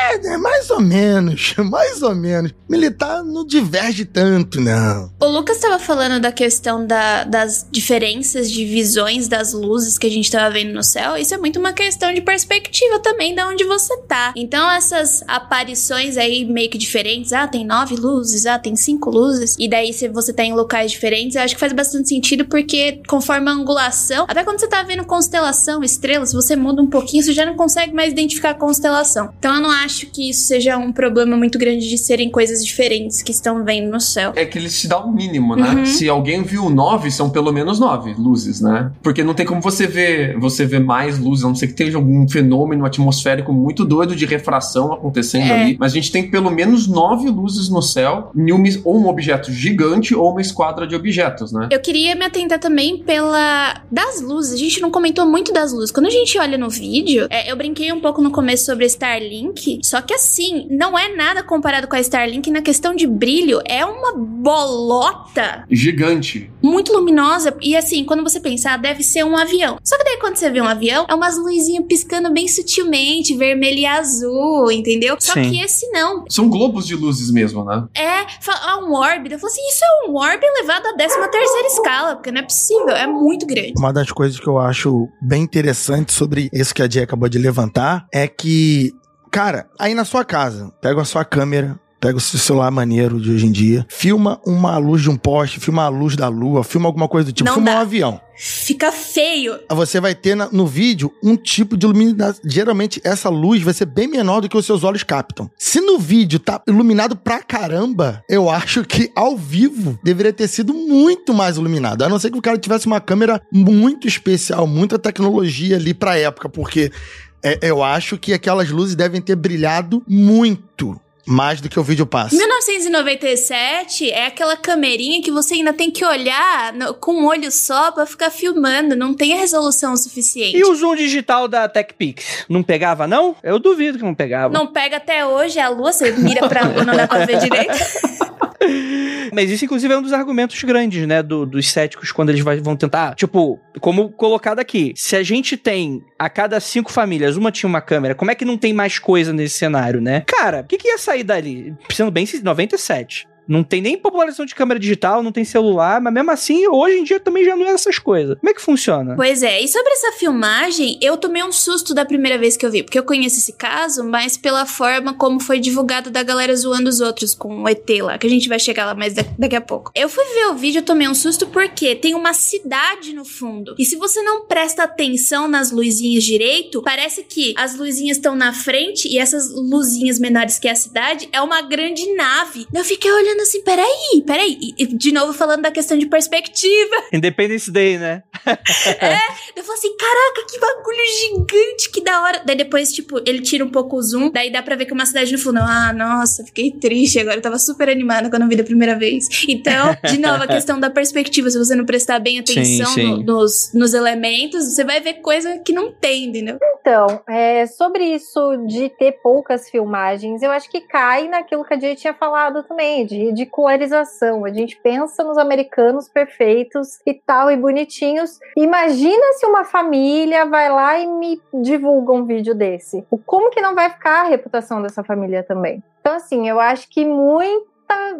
É, é, mais ou menos, mais ou menos. Militar não diverge tanto, não. O Lucas estava falando da questão da- das diferenças de visões das luzes que a gente estava vendo no céu. Isso é muito uma questão de perspectiva também, de onde você tá. Então, essas aparições aí meio que diferentes, ah, tem nove luzes, ah, tem cinco luzes, e daí se você tá em locais diferentes, eu acho que faz bastante sentido porque conforme a angulação, até quando você tá vendo constelação, estrelas, você muda um pouquinho, você já não consegue mais identificar a constelação. Então, eu não acho que isso seja um problema muito grande de serem coisas diferentes que estão vendo no céu. É que eles te dão o mínimo, né? Uhum. Se alguém viu nove, são pelo menos nove luzes, né? Porque não tem como você ver, você ver mais luzes, a não ser que tenha algum fenômeno atmosférico muito doido de refração acontecendo É. ali. Mas a gente tem pelo menos nove luzes no céu, ou um objeto gigante ou uma esquadra de objetos, né? Eu queria me atentar também pela. das luzes. A gente não comentou muito das luzes. Quando a gente olha no vídeo, é, eu brinquei um pouco no começo sobre Starlink. Só que assim, não é nada comparado com a Starlink na questão de brilho. É uma bolota Gigante. muito luminosa. E assim, quando você pensar, deve ser um avião. Só que daí quando você vê um avião, é umas luzinhas piscando bem sutilmente, vermelho e azul, entendeu? Só Sim. que esse não. São globos de luzes mesmo, né? É, fa- ah, um orbe. Eu falei assim, isso é um orbe elevado à 13 terceira escala, porque não é possível, é muito grande. Uma das coisas que eu acho bem interessante sobre isso que a Jay acabou de levantar é que, cara, aí na sua casa, pega a sua câmera, pega o seu celular maneiro de hoje em dia, filma uma luz de um poste, filma a luz da lua, filma alguma coisa do tipo, Não filma dá. um avião. Fica feio. Você vai ter na- no vídeo um tipo de iluminação. Geralmente essa luz vai ser bem menor do que os seus olhos captam. Se no vídeo tá iluminado pra caramba, eu acho que ao vivo deveria ter sido muito mais iluminado. A não ser que o cara tivesse uma câmera muito especial, muita tecnologia ali pra época, porque é, eu acho que aquelas luzes devem ter brilhado muito mais do que o vídeo passa. 1997 é aquela camerinha que você ainda tem que olhar no- com um olho só pra ficar filmando. Não tem a resolução suficiente. E o zoom digital da TechPix? Não pegava, não? Eu duvido que não pegava. Não pega até hoje a lua, você mira pra lua, não dá pra ver direito. Mas isso, inclusive, é um dos argumentos grandes, né, do- dos céticos, quando eles vai- vão tentar. Tipo, como colocado aqui, se a gente tem a cada cinco famílias, uma tinha uma câmera, como é que não tem mais coisa nesse cenário, né? Cara, o que, que ia sair dali? Sendo bem, 97. Não tem nem popularização de câmera digital, não tem celular, mas mesmo assim, hoje em dia também já não é essas coisas. Como é que funciona? Pois é, e sobre essa filmagem, eu tomei um susto da primeira vez que eu vi, porque eu conheço esse caso, mas pela forma como foi divulgado da galera zoando os outros com o ET lá, que a gente vai chegar lá mais da- daqui a pouco. Eu fui ver o vídeo, eu tomei um susto porque tem uma cidade no fundo. E se você não presta atenção nas luzinhas direito, parece que as luzinhas estão na frente e essas luzinhas menores que é a cidade é uma grande nave. Eu fiquei olhando assim, peraí, peraí. E, de novo falando da questão de perspectiva. Independence Day, né? Eu falei assim, caraca, que bagulho gigante, que da hora. Daí depois, tipo, ele tira um pouco o zoom, daí dá pra ver que é uma cidade no fundo. Ah, nossa, fiquei triste agora. Eu tava super animada quando eu vi da primeira vez. Então, de novo, a questão da perspectiva. Se você não prestar bem atenção Sim, sim. no- nos, nos elementos, você vai ver coisa que não tem, entendeu? Então, é, sobre isso de ter poucas filmagens, eu acho que cai naquilo que a gente tinha falado também, de ridicularização. A gente pensa nos americanos perfeitos e tal, e bonitinhos. Imagina se uma família vai lá e me divulga um vídeo desse. Como que não vai ficar a reputação dessa família também? Então, assim, eu acho que muita,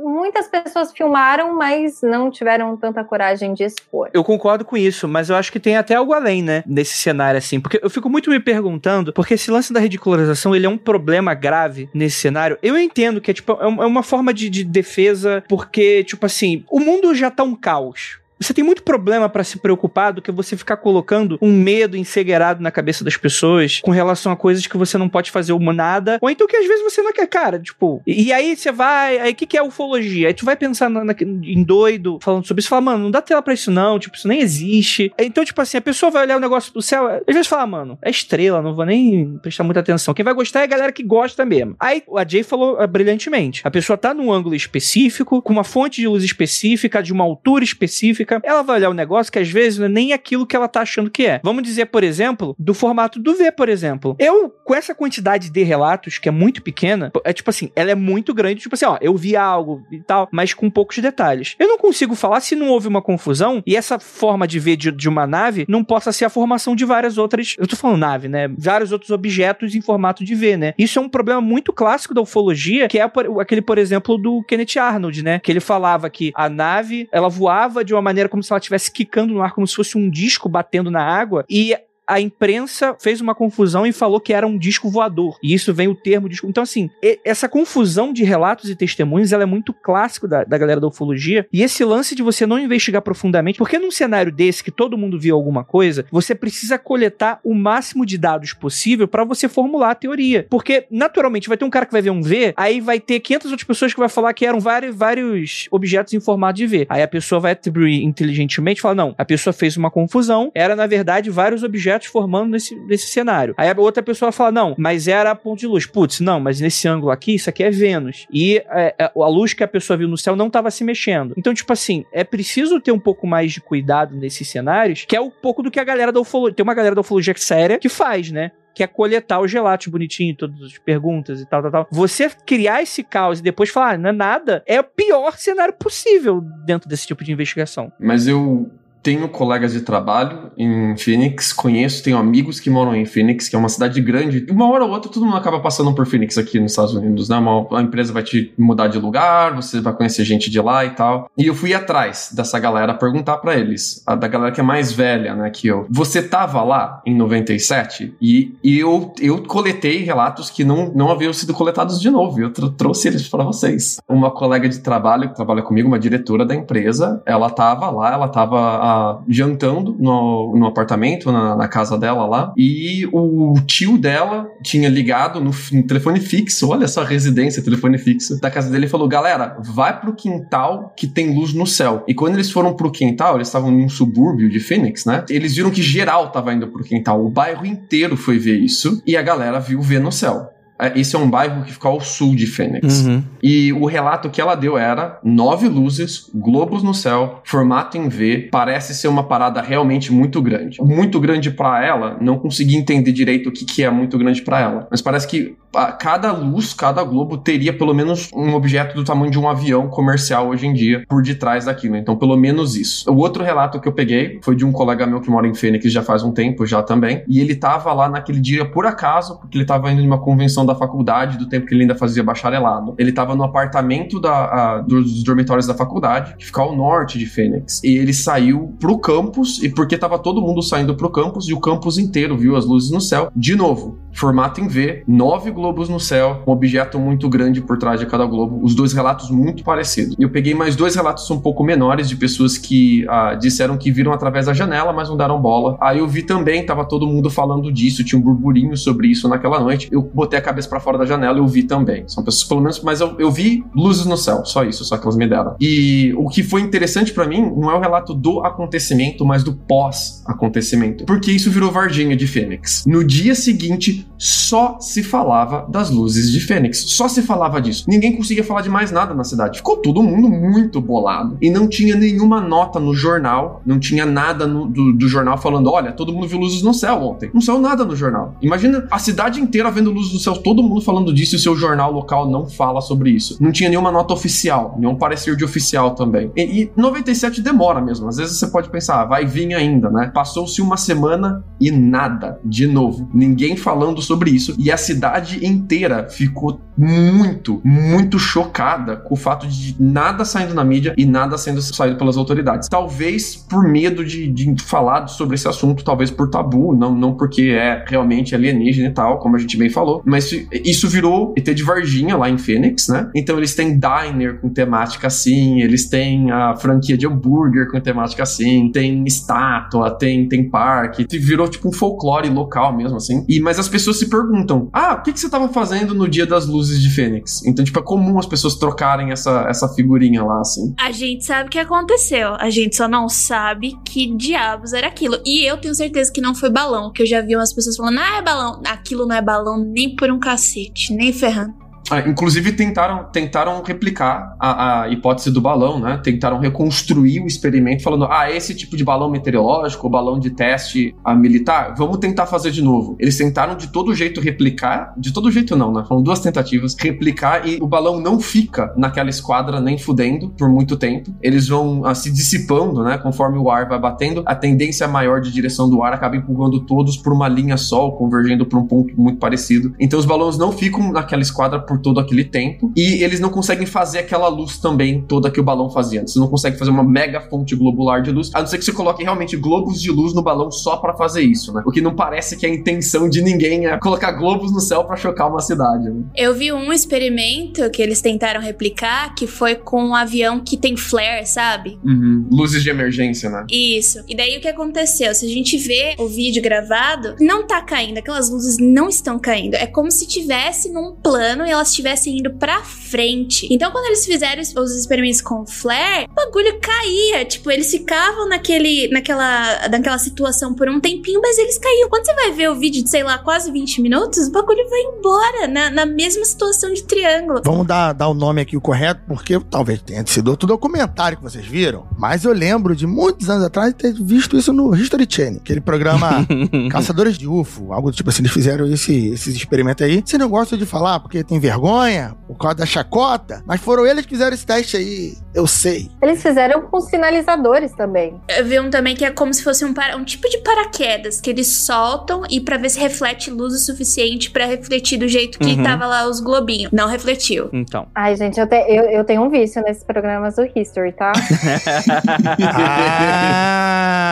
muitas pessoas filmaram, mas não tiveram tanta coragem de expor. Eu concordo com isso, mas eu acho que tem até algo além, né? Nesse cenário, assim. Porque eu fico muito me perguntando, porque esse lance da ridicularização, ele é um problema grave nesse cenário. Eu entendo que é, tipo, é é uma forma de, de defesa, porque, tipo assim, o mundo já tá um caos. Você tem muito problema pra se preocupar do que você ficar colocando um medo encegueirado na cabeça das pessoas com relação a coisas que você não pode fazer uma nada, ou então que às vezes você não quer, cara, tipo. E, e aí você vai, aí o que, que é ufologia? Aí tu vai pensar na- na- em doido, falando sobre isso, fala, mano, não dá tela pra isso não, tipo, isso nem existe. Então, tipo assim, a pessoa vai olhar o negócio do céu, às vezes fala, mano, é estrela, não vou nem prestar muita atenção. Quem vai gostar é a galera que gosta mesmo. Aí a Jay falou ah, brilhantemente. A pessoa tá num ângulo específico, com uma fonte de luz específica, de uma altura específica, ela vai olhar o negócio que às vezes não é nem aquilo que ela tá achando que é. Vamos dizer, por exemplo, do formato do V, por exemplo. Eu, com essa quantidade de relatos, que é muito pequena, é tipo assim, ela é muito grande, tipo assim, ó, eu vi algo e tal, mas com poucos detalhes. Eu não consigo falar se não houve uma confusão e essa forma de ver de, de uma nave não possa ser a formação de várias outras. Eu tô falando nave, né? Vários outros objetos em formato de V, né? Isso é um problema muito clássico da ufologia, que é aquele, por exemplo, do Kenneth Arnold, né? Que ele falava que a nave, ela voava de uma maneira como se ela estivesse quicando no ar, como se fosse um disco batendo na água, e a imprensa fez uma confusão e falou que era um disco voador. E isso vem o termo disco. Então, assim, essa confusão de relatos e testemunhos, ela é muito clássico da, da galera da ufologia. E esse lance de você não investigar profundamente, porque num cenário desse, que todo mundo viu alguma coisa, você precisa coletar o máximo de dados possível para você formular a teoria. Porque, naturalmente, vai ter um cara que vai ver um V, aí vai ter 500 outras pessoas que vai falar que eram vários, vários objetos em formato de V. Aí a pessoa vai atribuir inteligentemente e fala, não, a pessoa fez uma confusão, era, na verdade, vários objetos formando nesse, nesse cenário. Aí a outra pessoa fala, não, mas era ponto de luz. Putz, não, mas nesse ângulo aqui, isso aqui é Vênus. E é, é, a luz que a pessoa viu no céu não estava se mexendo. Então, tipo assim, é preciso ter um pouco mais de cuidado nesses cenários, que é um pouco do que a galera da ufologia, tem uma galera da ufologia séria que faz, né? que é coletar os relatos bonitinho, todas as perguntas e tal, tal, tal. Você criar esse caos e depois falar, ah, não é nada, é o pior cenário possível dentro desse tipo de investigação. Mas eu tenho colegas de trabalho em Phoenix, conheço, tenho amigos que moram em Phoenix, que é uma cidade grande. Uma hora ou outra, todo mundo acaba passando por Phoenix aqui nos Estados Unidos, né? Uma, uma empresa vai te mudar de lugar, você vai conhecer gente de lá e tal. E eu fui atrás dessa galera perguntar para eles, a da galera que é mais velha, né, que eu. Você tava lá em 97? E, e eu, eu coletei relatos que não, não haviam sido coletados de novo. Eu tr trouxe eles para vocês. Uma colega de trabalho que trabalha comigo, uma diretora da empresa, ela tava lá, ela tava jantando no, no apartamento, na, na, casa dela lá, e o tio dela tinha ligado no, no, telefone fixo, olha só a residência, telefone fixo, da casa dele e falou: galera, vai pro quintal que tem luz no céu. E quando eles foram pro quintal, eles estavam num subúrbio de Phoenix, né? Eles viram que geral tava indo pro quintal, o bairro inteiro foi ver isso, e a galera viu ver no céu. É, esse é um bairro que fica ao sul de Fênix. Uhum. E o relato que ela deu era nove luzes, globos no céu, formato em V, parece ser uma parada realmente muito grande. Muito grande para ela, não consegui entender direito o que, que é muito grande para ela. Mas parece que cada luz, cada globo teria pelo menos um objeto do tamanho de um avião comercial hoje em dia por detrás daquilo. Então, pelo menos isso. O outro relato que eu peguei foi de um colega meu que mora em Fênix já faz um tempo já também. E ele tava lá naquele dia por acaso, porque ele tava indo em uma convenção da faculdade, do tempo que ele ainda fazia bacharelado. Ele estava no apartamento da, a, dos dormitórios da faculdade, que fica ao norte de Fênix. E ele saiu pro campus, e porque tava todo mundo saindo pro campus, e o campus inteiro viu as luzes no céu, de novo formato em V, nove globos no céu, um objeto muito grande por trás de cada globo, os dois relatos muito parecidos. Eu peguei mais dois relatos um pouco menores de pessoas que ah, disseram que viram através da janela, mas não deram bola. Aí eu vi também, tava todo mundo falando disso, tinha um burburinho sobre isso naquela noite. Eu botei a cabeça para fora da janela eu vi também. São pessoas, pelo menos, mas eu, eu vi luzes no céu, só isso, só que elas me deram. E o que foi interessante para mim não é o relato do acontecimento, mas do pós-acontecimento. Porque isso virou Varginha de Fênix. No dia seguinte, só se falava das luzes de Fênix. Só se falava disso. Ninguém conseguia falar de mais nada na cidade. Ficou todo mundo muito bolado. E não tinha nenhuma nota no jornal, não tinha nada no, do, do, jornal falando: olha, todo mundo viu luzes no céu ontem. Não saiu nada no jornal. Imagina a cidade inteira vendo luzes no céu, todo mundo falando disso e o seu jornal local não fala sobre isso. Não tinha nenhuma nota oficial, nenhum parecer de oficial também. E, e 97 demora mesmo. Às vezes você pode pensar, ah, vai vir ainda, né? Passou-se uma semana e nada. De novo. Ninguém falando sobre isso e a cidade inteira ficou muito, muito chocada com o fato de nada saindo na mídia e nada sendo saído pelas autoridades. Talvez por medo de, de falar sobre esse assunto, talvez por tabu, não, não porque é realmente alienígena e tal, como a gente bem falou, mas isso virou ET de Varginha lá em Phoenix, né? Então eles têm diner com temática assim, eles têm a franquia de hambúrguer com temática assim, tem estátua, tem, tem parque, virou tipo um folclore local mesmo assim. E mas as pessoas se perguntam: ah, o que, que você estava fazendo no dia das luzes de Fênix? Então, tipo, é comum as pessoas trocarem essa, essa figurinha lá, assim. A gente sabe o que aconteceu. A gente só não sabe que diabos era aquilo. E eu tenho certeza que não foi balão, que eu já vi umas pessoas falando: ah, é balão. Aquilo não é balão nem por um cacete, nem ferrando. Ah, inclusive tentaram, tentaram replicar a, a, hipótese do balão, né? Tentaram reconstruir o experimento falando, ah, esse tipo de balão meteorológico, balão de teste a militar, vamos tentar fazer de novo. Eles tentaram de todo jeito replicar, de todo jeito não, né? Foram duas tentativas, replicar e o balão não fica naquela esquadra nem fudendo por muito tempo. Eles vão ah, se dissipando, né? Conforme o ar vai batendo, a tendência maior de direção do ar acaba empurrando todos por uma linha só, convergendo para um ponto muito parecido. Então os balões não ficam naquela esquadra por todo aquele tempo. E eles não conseguem fazer aquela luz também toda que o balão fazia. Você não consegue fazer uma mega fonte globular de luz, a não ser que você coloque realmente globos de luz no balão só para fazer isso, né? O que não parece que é a intenção de ninguém é colocar globos no céu para chocar uma cidade. Né? Eu vi um experimento que eles tentaram replicar que foi com um avião que tem flare, sabe? Uhum. Luzes de emergência, né? Isso. E daí o que aconteceu? Se a gente vê o vídeo gravado, não tá caindo, aquelas luzes não estão caindo. É como se tivesse num plano e elas elas estivessem indo pra frente. Então, quando eles fizeram os experimentos com o flare, o bagulho caía. Tipo, eles ficavam naquele, naquela, naquela situação por um tempinho, mas eles caíam. Quando você vai ver o vídeo de, sei lá, quase 20 minutos, o bagulho vai embora na, na mesma situação de triângulo. Vamos dar, dar o nome aqui o correto, porque talvez tenha sido outro documentário que vocês viram, mas eu lembro de muitos anos atrás ter visto isso no History Channel, aquele programa Caçadores de UFO, algo do tipo assim, eles fizeram esse, esses experimentos aí. Você não gosta de falar porque tem vergonha? Vergonha por causa da chacota, mas foram eles que fizeram esse teste aí Eu sei. Eles fizeram com sinalizadores também. Eu vi um também que é como se fosse um, para- um tipo de paraquedas que eles soltam e pra ver se reflete luz o suficiente pra refletir do jeito que Uhum. tava lá os globinhos. Não refletiu. Então. Ai, gente, eu, te- eu, eu tenho um vício nesses programas do History, tá?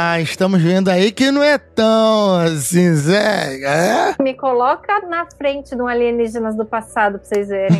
Ah, estamos vendo aí que não é tão assim, Zé. É? Me coloca na frente de um alienígenas do passado pra vocês verem.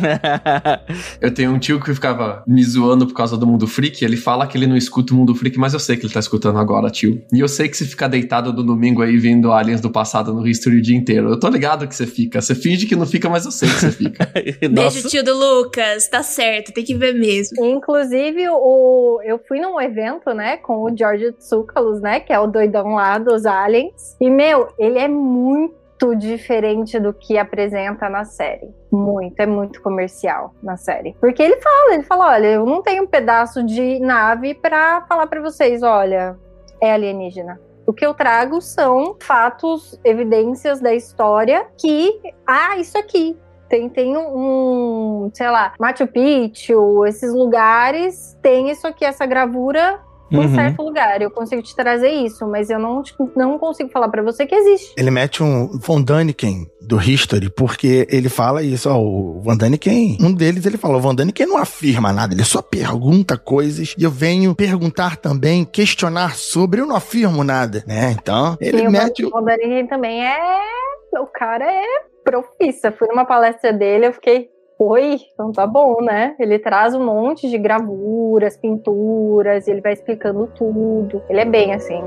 Eu tenho um tio que ficava me zoando por causa do Mundo Freak. Ele fala que ele não escuta o Mundo Freak, mas eu sei que ele tá escutando agora, tio. E eu sei que você fica deitado no domingo aí vendo aliens do passado no History o dia inteiro. Eu tô ligado que você fica. Você finge que não fica, mas eu sei que você fica. Beijo, tio do Lucas. Tá certo, tem que ver mesmo. Inclusive, o, eu fui num evento, né, com o George Tsoukalos, né, que é o doidão lá dos aliens. E, meu, ele é muito diferente do que apresenta na série. Muito, é muito comercial na série. Porque ele fala, ele fala, olha, eu não tenho um pedaço de nave pra falar pra vocês, olha, é alienígena. O que eu trago são fatos, evidências da história que, ah, isso aqui, tem, tem um, um, sei lá, Machu Picchu, esses lugares, tem isso aqui, essa gravura em Uhum. certo lugar. Eu consigo te trazer isso, mas eu não, tipo, não consigo falar pra você que existe. Ele mete um Von Daniken do History, porque ele fala isso, ó, o Von Daniken, um deles ele fala, o Von Daniken não afirma nada, ele só pergunta coisas, e eu venho perguntar também, questionar sobre, eu não afirmo nada, né? Então, ele Sim, mete o o... Von Daniken também é. O cara é profissa. Fui numa palestra dele, eu fiquei. Oi, então tá bom, né? Ele traz um monte de gravuras, pinturas, ele vai explicando tudo. Ele é bem assim.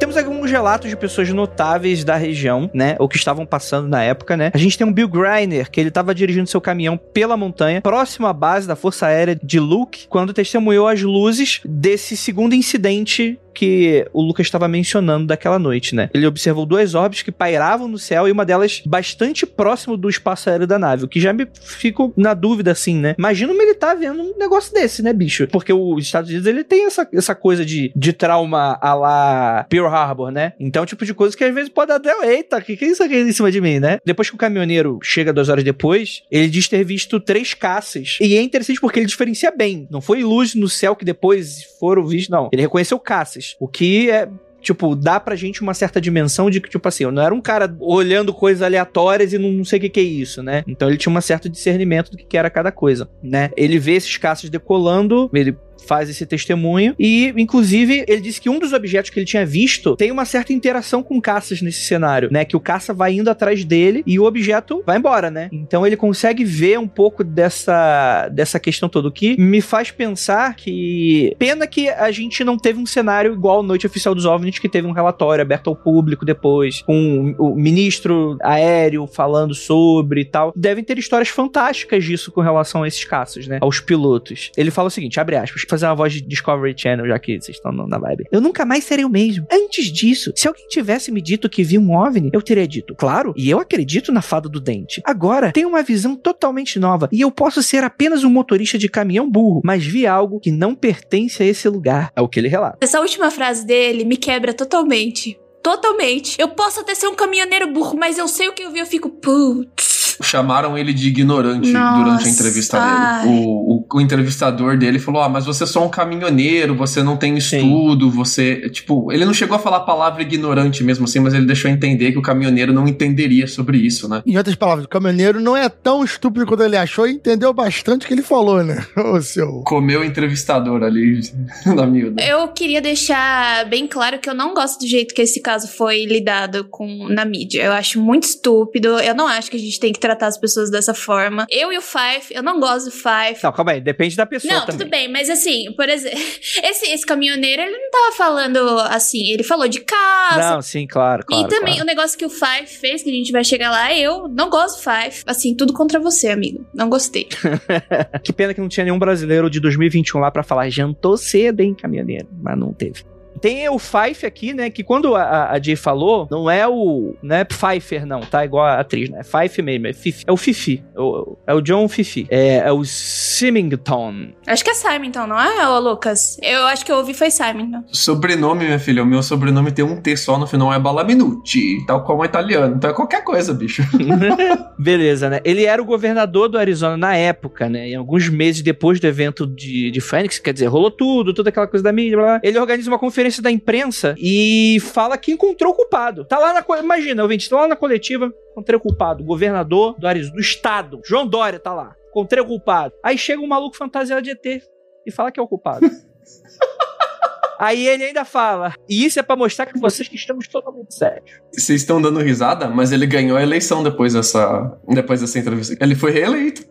Temos alguns relatos de pessoas notáveis da região, né? Ou que estavam passando na época, né? A gente tem um Bill Griner, que ele estava dirigindo seu caminhão pela montanha, próximo à base da Força Aérea de Luke, quando testemunhou as luzes desse segundo incidente que o Lucas estava mencionando daquela noite, né? Ele observou duas orbes que pairavam no céu e uma delas bastante próximo do espaço aéreo da nave, o que já me fico na dúvida, assim, né? Imagina um militar vendo um negócio desse, né, bicho? Porque os Estados Unidos, ele tem essa, essa coisa de, de trauma a lá Pearl Harbor, né? Então, tipo de coisa que às vezes pode até, eita, que, que é isso aqui em cima de mim, né? Depois que o caminhoneiro chega duas horas depois, ele diz ter visto três caças. E é interessante porque ele diferencia bem. Não foi luz no céu que depois foram vistos, não. Ele reconheceu caças. O que é tipo, dá pra gente uma certa dimensão de que, tipo assim, eu não era um cara olhando coisas aleatórias e não, sei o que, que é isso, né? Então ele tinha um certo discernimento do que, que era cada coisa, né? Ele vê esses caças decolando, ele faz esse testemunho e, inclusive, ele disse que um dos objetos que ele tinha visto tem uma certa interação com caças nesse cenário, né? Que o caça vai indo atrás dele e o objeto vai embora, né? Então ele consegue ver um pouco dessa, dessa questão toda, que me faz pensar que pena que a gente não teve um cenário igual Noite Oficial dos OVNIs, que teve um relatório aberto ao público depois, com o ministro aéreo falando sobre e tal. Devem ter histórias fantásticas disso com relação a esses caças, né? Aos pilotos. Ele fala o seguinte, abre aspas, fazer uma voz de Discovery Channel, já que vocês estão na vibe. Eu nunca mais serei o mesmo. Antes disso, se alguém tivesse me dito que viu um OVNI, eu teria dito, claro, e eu acredito na fada do dente. Agora, tenho uma visão totalmente nova, e eu posso ser apenas um motorista de caminhão burro, mas vi algo que não pertence a esse lugar. É o que ele relata. Essa última frase dele me quebra totalmente. Totalmente. Eu posso até ser um caminhoneiro burro, mas eu sei o que eu vi, eu fico, putz. Chamaram ele de ignorante Nossa, durante a entrevista ai. dele. O, o, o entrevistador dele falou: Ah, mas você é só um caminhoneiro, você não tem Sim. estudo, você. Tipo, ele não chegou a falar a palavra ignorante mesmo assim, mas ele deixou entender que o caminhoneiro não entenderia sobre isso, né? Em outras palavras, o caminhoneiro não é tão estúpido quanto ele achou e entendeu bastante o que ele falou, né? Ô, seu... Comeu o entrevistador ali na miúda. Eu queria deixar bem claro que eu não gosto do jeito que esse caso foi lidado com na mídia. Eu acho muito estúpido. Eu não acho que a gente tem que tratar as pessoas dessa forma. Eu e o Fife, eu não gosto do Fife. Não, calma aí, depende da pessoa Não, também. tudo bem, mas assim, por exemplo, esse, esse caminhoneiro, ele não tava falando assim, ele falou de casa. Não, sim, claro, claro. e também claro. o negócio que o Fife fez, que a gente vai chegar lá, eu não gosto do Fife. Assim, tudo contra você, amigo. Não gostei. Que pena que não tinha nenhum brasileiro de 2021 lá pra falar jantou cedo, hein, caminhoneiro. Mas não teve. Tem o Fife aqui, né? Que quando a, a Jay falou, não é o. Não é Pfeiffer, não, tá? Igual a atriz, né? Fife mesmo, é, Fifi, é o Fifi. É o, é o John Fifi. É, é o Symington. Acho que é Simon, não é, ô Lucas? Eu acho que eu ouvi foi Simon. Sobrenome, minha filha, o meu sobrenome tem um T só no final, é Balaminuti, tal como é italiano. Então é qualquer coisa, bicho. Beleza, né? Ele era o governador do Arizona na época, né? E alguns meses depois do evento de, de Phoenix, quer dizer, rolou tudo, toda aquela coisa da mídia, blá, blá. Ele organiza uma conferência da imprensa e fala que encontrou o culpado. Tá lá na. Imagina, ouvinte, tá lá na coletiva, encontrei o culpado. Governador do Arizona, do estado. João Dória tá lá. Encontrei o culpado. Aí chega um maluco fantasiado de ET e fala que é o culpado. Aí ele ainda fala, e isso é para mostrar que vocês que estamos totalmente sérios. Vocês estão dando risada, mas ele ganhou a eleição depois dessa, depois dessa entrevista. Ele foi reeleito.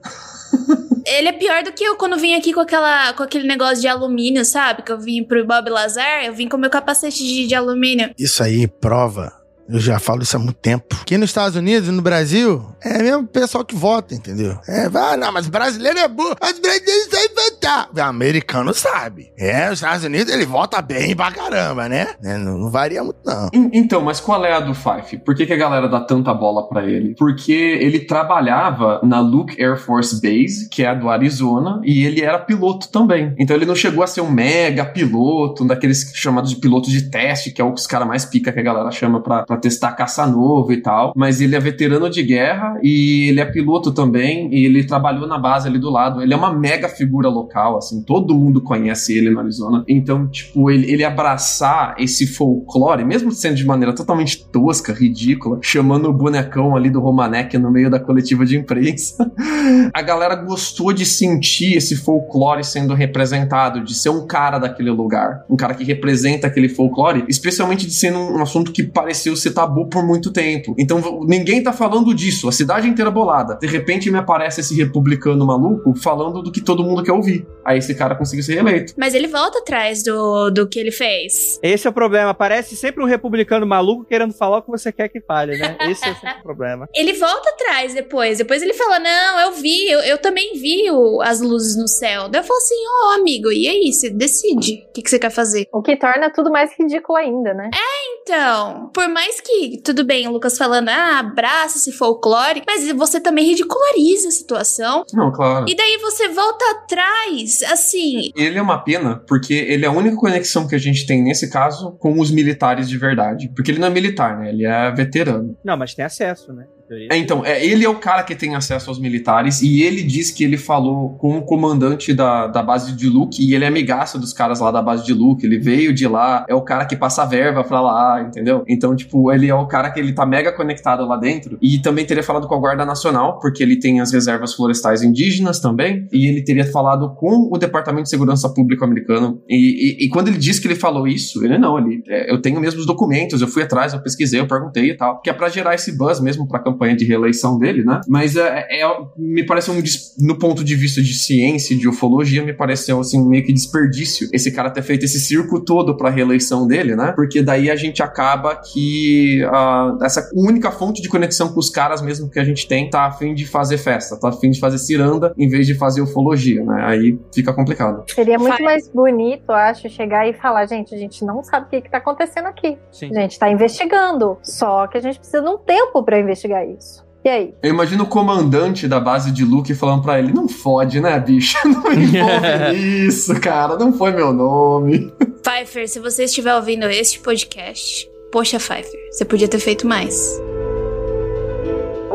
Ele é pior do que eu quando vim aqui com, aquela, com aquele negócio de alumínio, sabe? Que eu vim pro Bob Lazar, eu vim com meu capacete de, de alumínio. Isso aí prova. Eu já falo isso há muito tempo. Aqui nos Estados Unidos e no Brasil, é mesmo o pessoal que vota, entendeu? É, ah, não, mas brasileiro é burro. Os brasileiros sabem votar. O americano sabe. É, os Estados Unidos ele vota bem pra caramba, né? É, não, não, varia muito, não. Então, mas qual é a do Fife? Por que, que a galera dá tanta bola para ele? Porque ele trabalhava na Luke Air Force Base, que é a do Arizona, e ele era piloto também. Então ele não chegou a ser um mega piloto, um daqueles chamados de pilotos de teste, que é o que os caras mais pica que a galera chama pra, pra testar caça novo e tal. Mas ele é veterano de guerra e ele é piloto também, e ele trabalhou na base ali do lado. Ele é uma mega figura local, assim, todo mundo conhece ele no Arizona. Então, tipo, ele, ele abraçar esse folclore, mesmo sendo de maneira totalmente tosca, ridícula, chamando o bonecão ali do Romanek no meio da coletiva de imprensa, a galera gostou de sentir esse folclore sendo representado, de ser um cara daquele lugar, um cara que representa aquele folclore, especialmente de ser um assunto que pareceu ser tabu por muito tempo. Então, ninguém tá falando disso, a cidade inteira bolada. De repente me aparece esse republicano maluco falando do que todo mundo quer ouvir. Aí esse cara conseguiu ser reeleito. Mas ele volta atrás do, do que ele fez. Esse é o problema. Parece sempre um republicano maluco querendo falar o que você quer que fale, né? Esse é sempre o problema. Ele volta atrás depois. Depois ele fala: Não, eu vi, eu, eu também vi o, as luzes no céu. Daí eu falo assim: Ó, oh, amigo, e aí? Você decide o que, que você quer fazer. O que torna tudo mais ridículo ainda, né? É, então. Por mais que, tudo bem, o Lucas falando, ah, abraça esse folclore, mas você também ridiculariza a situação. Não, claro. E daí você volta atrás, assim. Ele é uma pena, porque ele é a única conexão que a gente tem nesse caso com os militares de verdade. Porque ele não é militar, né? Ele é veterano. Não, mas tem acesso, né? É, então, é, ele é o cara que tem acesso aos militares e ele diz que ele falou com o comandante da, da base de Luke e ele é amigaço dos caras lá da base de Luke. Ele veio de lá, é o cara que passa verba pra lá, entendeu? Então, tipo, ele é o cara que ele tá mega conectado lá dentro e também teria falado com a Guarda Nacional, porque ele tem as reservas florestais indígenas também, e ele teria falado com o Departamento de Segurança Pública americano. E, e, e quando ele disse que ele falou isso, ele não, ele, é, eu tenho mesmo os documentos, eu fui atrás, eu pesquisei, eu perguntei e tal, que é pra gerar esse buzz mesmo pra campanha de reeleição dele, né? Mas é, é, me parece um, no ponto de vista de ciência, de ufologia, me pareceu assim meio que desperdício esse cara ter feito esse circo todo pra reeleição dele, né? Porque daí a gente acaba que uh, essa única fonte de conexão com os caras mesmo que a gente tem tá a fim de fazer festa, tá a fim de fazer ciranda em vez de fazer ufologia, né? Aí fica complicado. Seria muito mais bonito, acho, chegar e falar, gente, a gente não sabe o que, que tá acontecendo aqui. Sim. A gente tá investigando, só que a gente precisa de um tempo para investigar isso. E aí? Eu imagino o comandante da base de Luke falando pra ele: Não fode, né, bicho? Não envolve isso, cara. Não foi meu nome. Pfeiffer, se você estiver ouvindo este podcast, poxa, Pfeiffer, você podia ter feito mais.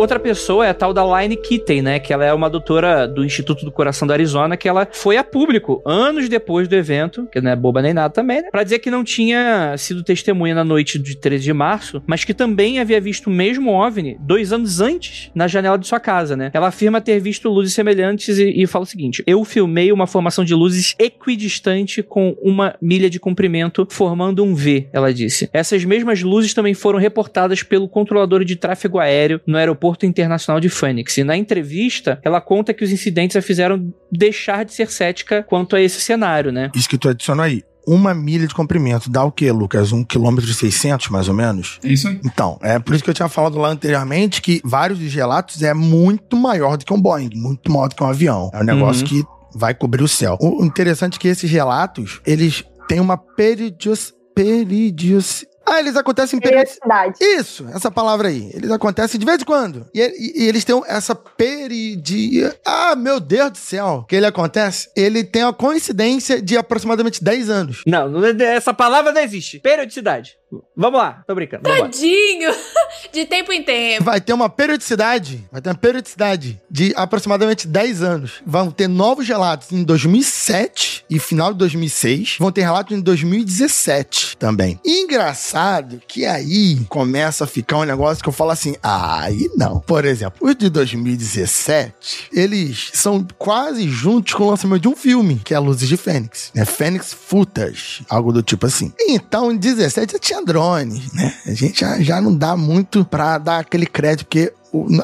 Outra pessoa é a tal da Line Kitten, né? Que ela é uma doutora do Instituto do Coração da Arizona, que ela foi a público anos depois do evento, que não é boba nem nada também, né? Pra dizer que não tinha sido testemunha na noite de 13 de março, mas que também havia visto o mesmo OVNI dois anos antes na janela de sua casa, né? Ela afirma ter visto luzes semelhantes e, e fala o seguinte: Eu filmei uma formação de luzes equidistante com uma milha de comprimento, formando um V, ela disse. Essas mesmas luzes também foram reportadas pelo controlador de tráfego aéreo no aeroporto Aeroporto Internacional de Phoenix. E na entrevista, ela conta que os incidentes a fizeram deixar de ser cética quanto a esse cenário, né? Isso que tu adicionou aí uma milha de comprimento dá o quê, Lucas? Um quilômetro e 600, mais ou menos? É isso aí. Então, é por isso que eu tinha falado lá anteriormente que vários dos relatos é muito maior do que um Boeing, muito maior do que um avião. É um negócio uhum. que vai cobrir o céu. O interessante é que esses relatos, eles têm uma periodicidade Peridios. Ah, eles acontecem em periodicidade. Periodicidade. Isso, essa palavra aí. Eles acontecem de vez em quando. E, e- e eles têm essa peridia. Ah, meu Deus do céu. Que ele acontece? Ele tem a coincidência de aproximadamente 10 anos. Não, não- essa palavra não existe. Periodicidade. Vamos lá, tô brincando. Tadinho! De tempo em tempo. Vai ter uma periodicidade, vai ter uma periodicidade de aproximadamente 10 anos. Vão ter novos relatos em 2007 e final de 2006. Vão ter relatos em 2017 também. E engraçado que aí começa a ficar um negócio que eu falo assim, ah, aí não. Por exemplo, os de 2017, eles são quase juntos com o lançamento de um filme, que é Luzes de Fênix, né? Fênix Footage, algo do tipo assim. Então, em 17 já tinha drones, né? A gente já, já não dá muito pra dar aquele crédito, porque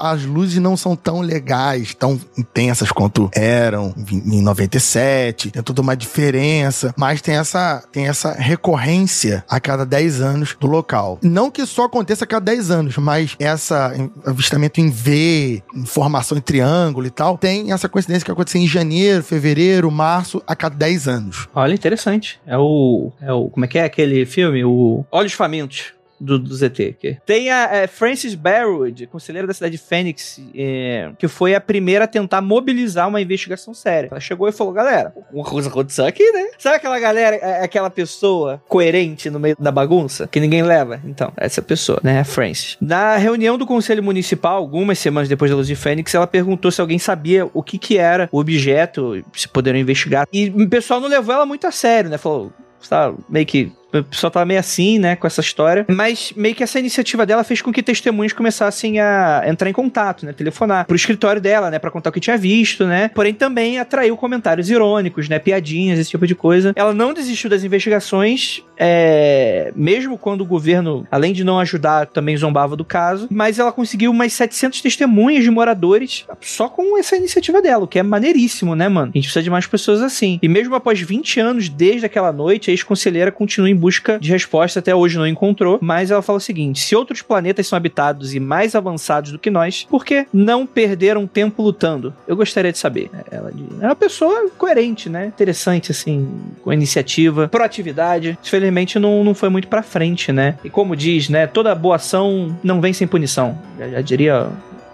as luzes não são tão legais, tão intensas quanto eram em em 97. Tem toda uma diferença, mas tem essa, tem essa recorrência a cada 10 anos do local. Não que só aconteça a cada 10 anos, mas essa avistamento em V, formação em triângulo e tal, tem essa coincidência que acontece em janeiro, fevereiro, março, a cada 10 anos. Olha, interessante. É o. É o. Como é que é aquele filme? O Olhos Famintos. Do, do ZT. Que tem a é, Frances Barwood, conselheira da cidade de Phoenix, é, que foi a primeira a tentar mobilizar uma investigação séria. Ela chegou e falou: galera, uma coisa aconteceu aqui, né? Sabe aquela galera, é, aquela pessoa coerente no meio da bagunça que ninguém leva? Então, essa pessoa, né? A Frances. Na reunião do conselho municipal, algumas semanas depois da luz de Fênix, ela perguntou se alguém sabia o que, que era o objeto, se poderiam investigar. E o pessoal não levou ela muito a sério, né? Falou, tá meio que o pessoal tava meio assim, né, com essa história. Mas meio que essa iniciativa dela fez com que testemunhos começassem a entrar em contato, né, telefonar pro escritório dela, né, pra contar o que tinha visto, né. Porém também atraiu comentários irônicos, né, piadinhas, esse tipo de coisa. Ela não desistiu das investigações, é, mesmo quando o governo, além de não ajudar, também zombava do caso. Mas ela conseguiu umas 700 testemunhas de moradores só com essa iniciativa dela, o que é maneiríssimo, né, mano? A gente precisa de mais pessoas assim. E mesmo após 20 anos desde aquela noite, a ex-conselheira continua em busca de resposta, até hoje não encontrou, mas ela fala o seguinte: se outros planetas são habitados e mais avançados do que nós, por que não perderam tempo lutando? Eu gostaria de saber. Ela é uma pessoa coerente, né? Interessante, assim, com iniciativa, proatividade. Infelizmente não, não foi muito pra frente, né? E como diz, né? Toda boa ação não vem sem punição. Já, já diria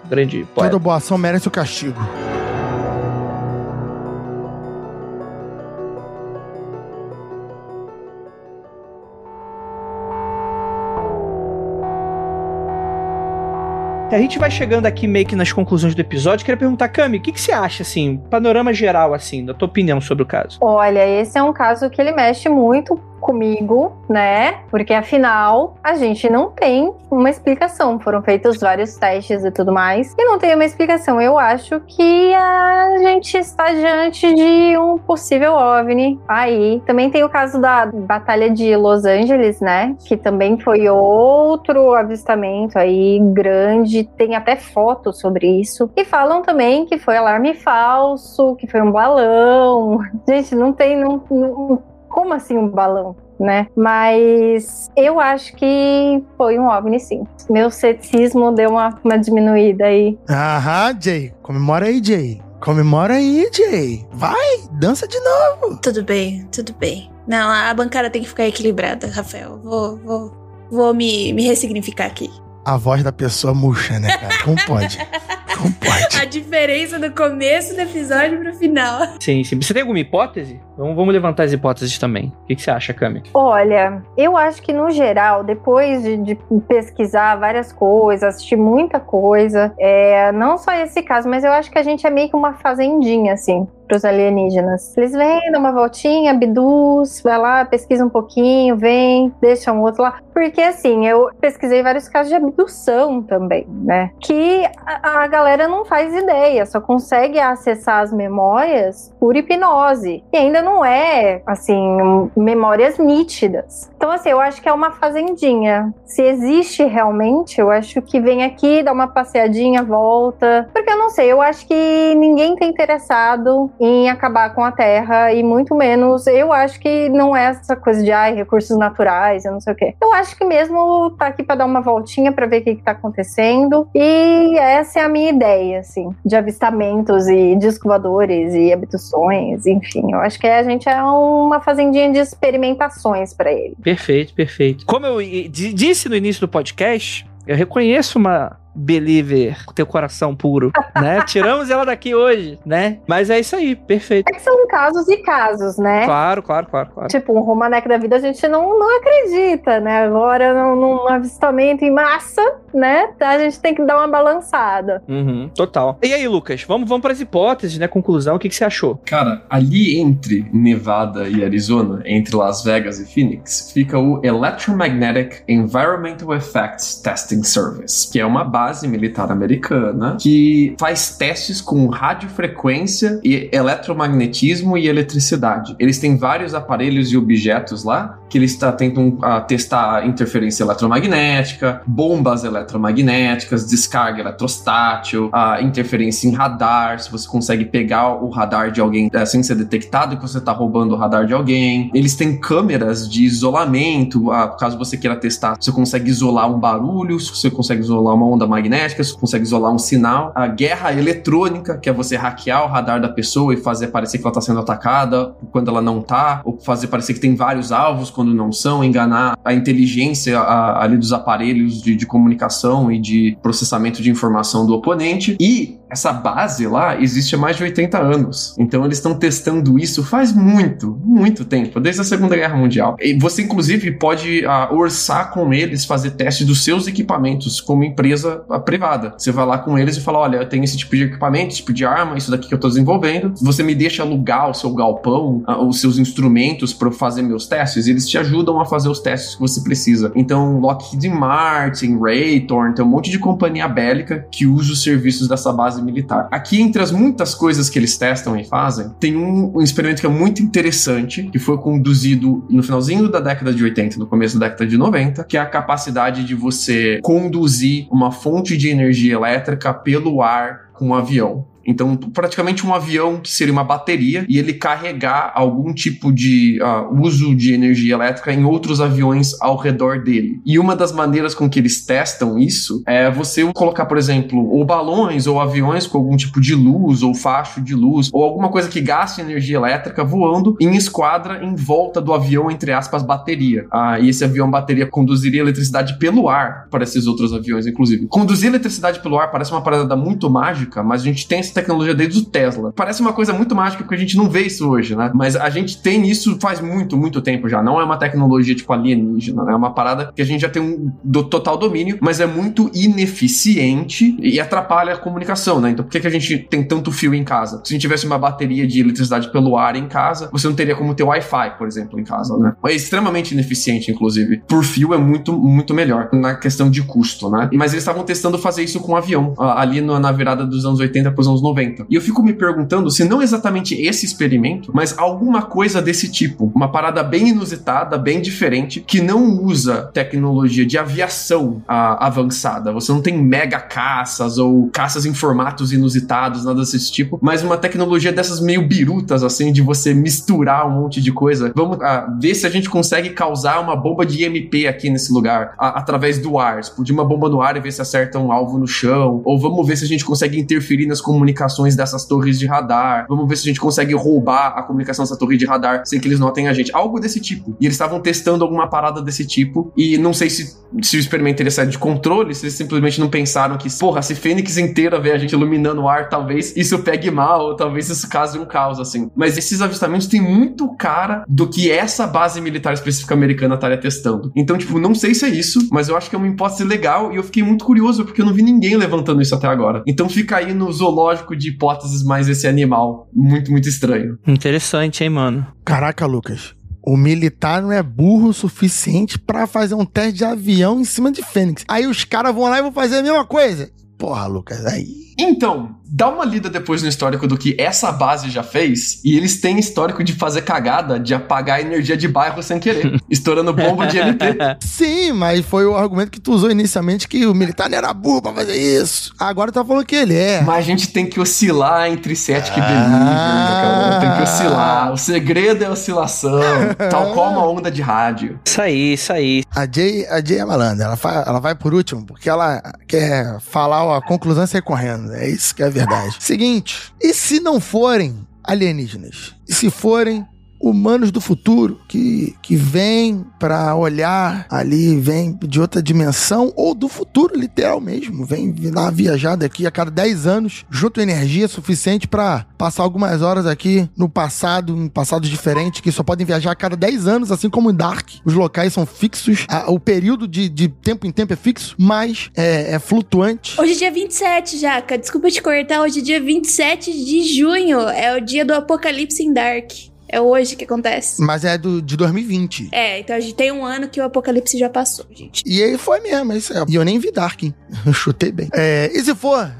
grande poeta. Toda boa ação merece o castigo. A gente vai chegando aqui meio que nas conclusões do episódio. Queria perguntar, Cami, o que, que você acha, assim, panorama geral, assim, da tua opinião sobre o caso? Olha, esse é um caso que ele mexe muito comigo, né? Porque afinal a gente não tem uma explicação. Foram feitos vários testes e tudo mais e não tem uma explicação. Eu acho que a gente está diante de um possível OVNI aí. Também tem o caso da Batalha de Los Angeles, né? Que também foi outro avistamento aí grande. Tem até fotos sobre isso. E falam também que foi alarme falso, que foi um balão. Gente, não tem. Não, não- como assim um balão? Né? Mas eu acho que foi um OVNI sim. Meu ceticismo deu uma, uma diminuída aí. Aham, Jay. Comemora aí, Jay. Comemora aí, Jay. Vai, dança de novo. Tudo bem, tudo bem. Não, a bancada tem que ficar equilibrada, Rafael. Vou, vou, vou me, me ressignificar aqui. A voz da pessoa murcha, né, cara? Como pode? Como pode? A diferença do começo do episódio pro final. Sim, sim. Você tem alguma hipótese? Vamos, vamos levantar as hipóteses também. O que, que você acha, Cami? Olha, eu acho que no geral, depois de, de pesquisar várias coisas, assistir muita coisa, é, não só esse caso, mas eu acho que a gente é meio que uma fazendinha, assim, pros alienígenas. Eles vêm, dão uma voltinha, abduz, vai lá, pesquisa um pouquinho, vem, deixa um outro lá. Porque, assim, eu pesquisei vários casos de abdução também, né? Que a, a galera não faz ideia, só consegue acessar as memórias por hipnose. E ainda não é, assim, memórias nítidas. Então, assim, eu acho que é uma fazendinha. Se existe realmente, eu acho que vem aqui, dá uma passeadinha, volta. Porque eu não sei, eu acho que ninguém tá interessado em acabar com a Terra e muito menos. Eu acho que não é essa coisa de ai, recursos naturais, eu não sei o quê. Eu acho que mesmo tá aqui para dar uma voltinha para ver o que, que tá acontecendo. E essa é a minha ideia, assim, de avistamentos e disco voadores e abduções, enfim. Eu acho que a gente é uma fazendinha de experimentações para ele. Perfeito, perfeito. Como eu disse no início do podcast, eu reconheço uma believer, teu coração puro, né? Tiramos ela daqui hoje, né? Mas é isso aí, perfeito. É que são casos e casos, né? Claro, claro, claro, claro. Tipo, um Romanek da vida a gente não, não acredita, né? Agora, num, num avistamento em massa, né? A gente tem que dar uma balançada. Uhum, total. E aí, Lucas, vamos, vamos para as hipóteses, né? Conclusão, o que, que você achou? Cara, ali entre Nevada e Arizona, entre Las Vegas e Phoenix, fica o Electromagnetic Environmental Effects Testing Service, que é uma base base militar americana que faz testes com radiofrequência e eletromagnetismo e eletricidade. Eles têm vários aparelhos e objetos lá que eles tá, tentam uh, testar interferência eletromagnética, bombas eletromagnéticas, descarga eletrostátil, a uh, interferência em radar, se você consegue pegar o radar de alguém uh, sem ser detectado que você está roubando o radar de alguém. Eles têm câmeras de isolamento, uh, caso você queira testar, você consegue isolar um barulho, se você consegue isolar uma onda magnética, você consegue isolar um sinal. A guerra eletrônica, que é você hackear o radar da pessoa e fazer parecer que ela está sendo atacada quando ela não está, ou fazer parecer que tem vários alvos quando não são, enganar a inteligência a, ali dos aparelhos de, de comunicação e de processamento de informação do oponente. E essa base lá existe há mais de 80 anos. Então eles estão testando isso faz muito, muito tempo, desde a Segunda Guerra Mundial. E você, inclusive, pode uh, orçar com eles fazer teste dos seus equipamentos como empresa uh, privada. Você vai lá com eles e fala: olha, eu tenho esse tipo de equipamento, esse tipo de arma, isso daqui que eu estou desenvolvendo. Você me deixa alugar o seu galpão, uh, os seus instrumentos para fazer meus testes. E eles te ajudam a fazer os testes que você precisa. Então, Lockheed Martin, Raytheon, tem um monte de companhia bélica que usa os serviços dessa base militar. Aqui, entre as muitas coisas que eles testam e fazem, tem um, um experimento que é muito interessante, que foi conduzido no finalzinho da década de 80, no começo da década de 90, que é a capacidade de você conduzir uma fonte de energia elétrica pelo ar com um avião. Então, praticamente um avião que seria uma bateria e ele carregar algum tipo de uh, uso de energia elétrica em outros aviões ao redor dele. E uma das maneiras com que eles testam isso é você colocar, por exemplo, ou balões ou aviões com algum tipo de luz ou facho de luz ou alguma coisa que gaste energia elétrica voando em esquadra em volta do avião, entre aspas, bateria. Uh, e esse avião bateria conduziria eletricidade pelo ar para esses outros aviões, inclusive. Conduzir eletricidade pelo ar parece uma parada muito mágica, mas a gente tem tecnologia desde o Tesla. Parece uma coisa muito mágica porque a gente não vê isso hoje, né? Mas a gente tem isso faz muito, muito tempo já. Não é uma tecnologia tipo alienígena, né? É uma parada que a gente já tem um do, total domínio, mas é muito ineficiente e atrapalha a comunicação, né? Então por que, que a gente tem tanto fio em casa? Se a gente tivesse uma bateria de eletricidade pelo ar em casa, você não teria como ter Wi-Fi, por exemplo, em casa, né? É extremamente ineficiente, inclusive. Por fio é muito, muito melhor na questão de custo, né? Mas eles estavam testando fazer isso com um avião, ali na virada dos anos 80 para os anos 90. E eu fico me perguntando se não exatamente esse experimento, mas alguma coisa desse tipo. Uma parada bem inusitada, bem diferente, que não usa tecnologia de aviação a, avançada. Você não tem mega caças ou caças em formatos inusitados, nada desse tipo, mas uma tecnologia dessas meio birutas, assim, de você misturar um monte de coisa. Vamos a, ver se a gente consegue causar uma bomba de IMP aqui nesse lugar, a, através do ar. Explodir uma bomba no ar e ver se acerta um alvo no chão. Ou vamos ver se a gente consegue interferir nas comunicações comunicações dessas torres de radar. Vamos ver se a gente consegue roubar a comunicação dessa torre de radar sem que eles notem a gente. Algo desse tipo. E eles estavam testando alguma parada desse tipo. E não sei se, se o experimento teria saído de controle, se eles simplesmente não pensaram que, porra, se Fênix inteira vê a gente iluminando o ar, talvez isso pegue mal, talvez isso cause um caos, assim. Mas esses avistamentos têm muito cara do que essa base militar específica americana estaria testando. Então, tipo, não sei se é isso, mas eu acho que é uma hipótese legal e eu fiquei muito curioso porque eu não vi ninguém levantando isso até agora. Então fica aí no zoológico de hipóteses mais esse animal. Muito, muito estranho. Interessante, hein, mano? Caraca, Lucas. O militar não é burro o suficiente para fazer um teste de avião em cima de Fênix. Aí os caras vão lá e vão fazer a mesma coisa. Porra, Lucas, aí. Então, dá uma lida depois no histórico do que essa base já fez, e eles têm histórico de fazer cagada, de apagar a energia de bairro sem querer, estourando bomba de MP. Sim, mas foi o argumento que tu usou inicialmente que o militar não era burro pra fazer isso. Agora tá falando que ele é. Mas a gente tem que oscilar entre cético e Ah. believer, cara. Tem que oscilar. O segredo é a oscilação, tal como a onda de rádio. Isso aí, isso aí. A Jay, a Jay é malandra, ela, ela vai por último, porque ela quer falar a conclusão e sair correndo. É isso que é a verdade. Seguinte, e se não forem alienígenas? E se forem humanos do futuro que, que vêm pra olhar ali, vêm de outra dimensão ou do futuro, literal mesmo, vem dar uma viajada aqui a cada 10 anos, junto energia suficiente pra passar algumas horas aqui no passado, em passados diferentes, que só podem viajar a cada 10 anos, assim como em Dark. Os locais são fixos, a- o período de, de tempo em tempo é fixo, mas é, é flutuante. Hoje é dia 27, Jaca. Desculpa te cortar. Hoje é dia 27 de junho. É o dia do apocalipse em Dark. É hoje que acontece. Mas é do, de 2020. É, então a gente tem um ano que o apocalipse já passou, gente. E aí foi mesmo, é isso é. E eu nem vi Dark, hein? Eu chutei bem. É, e se for,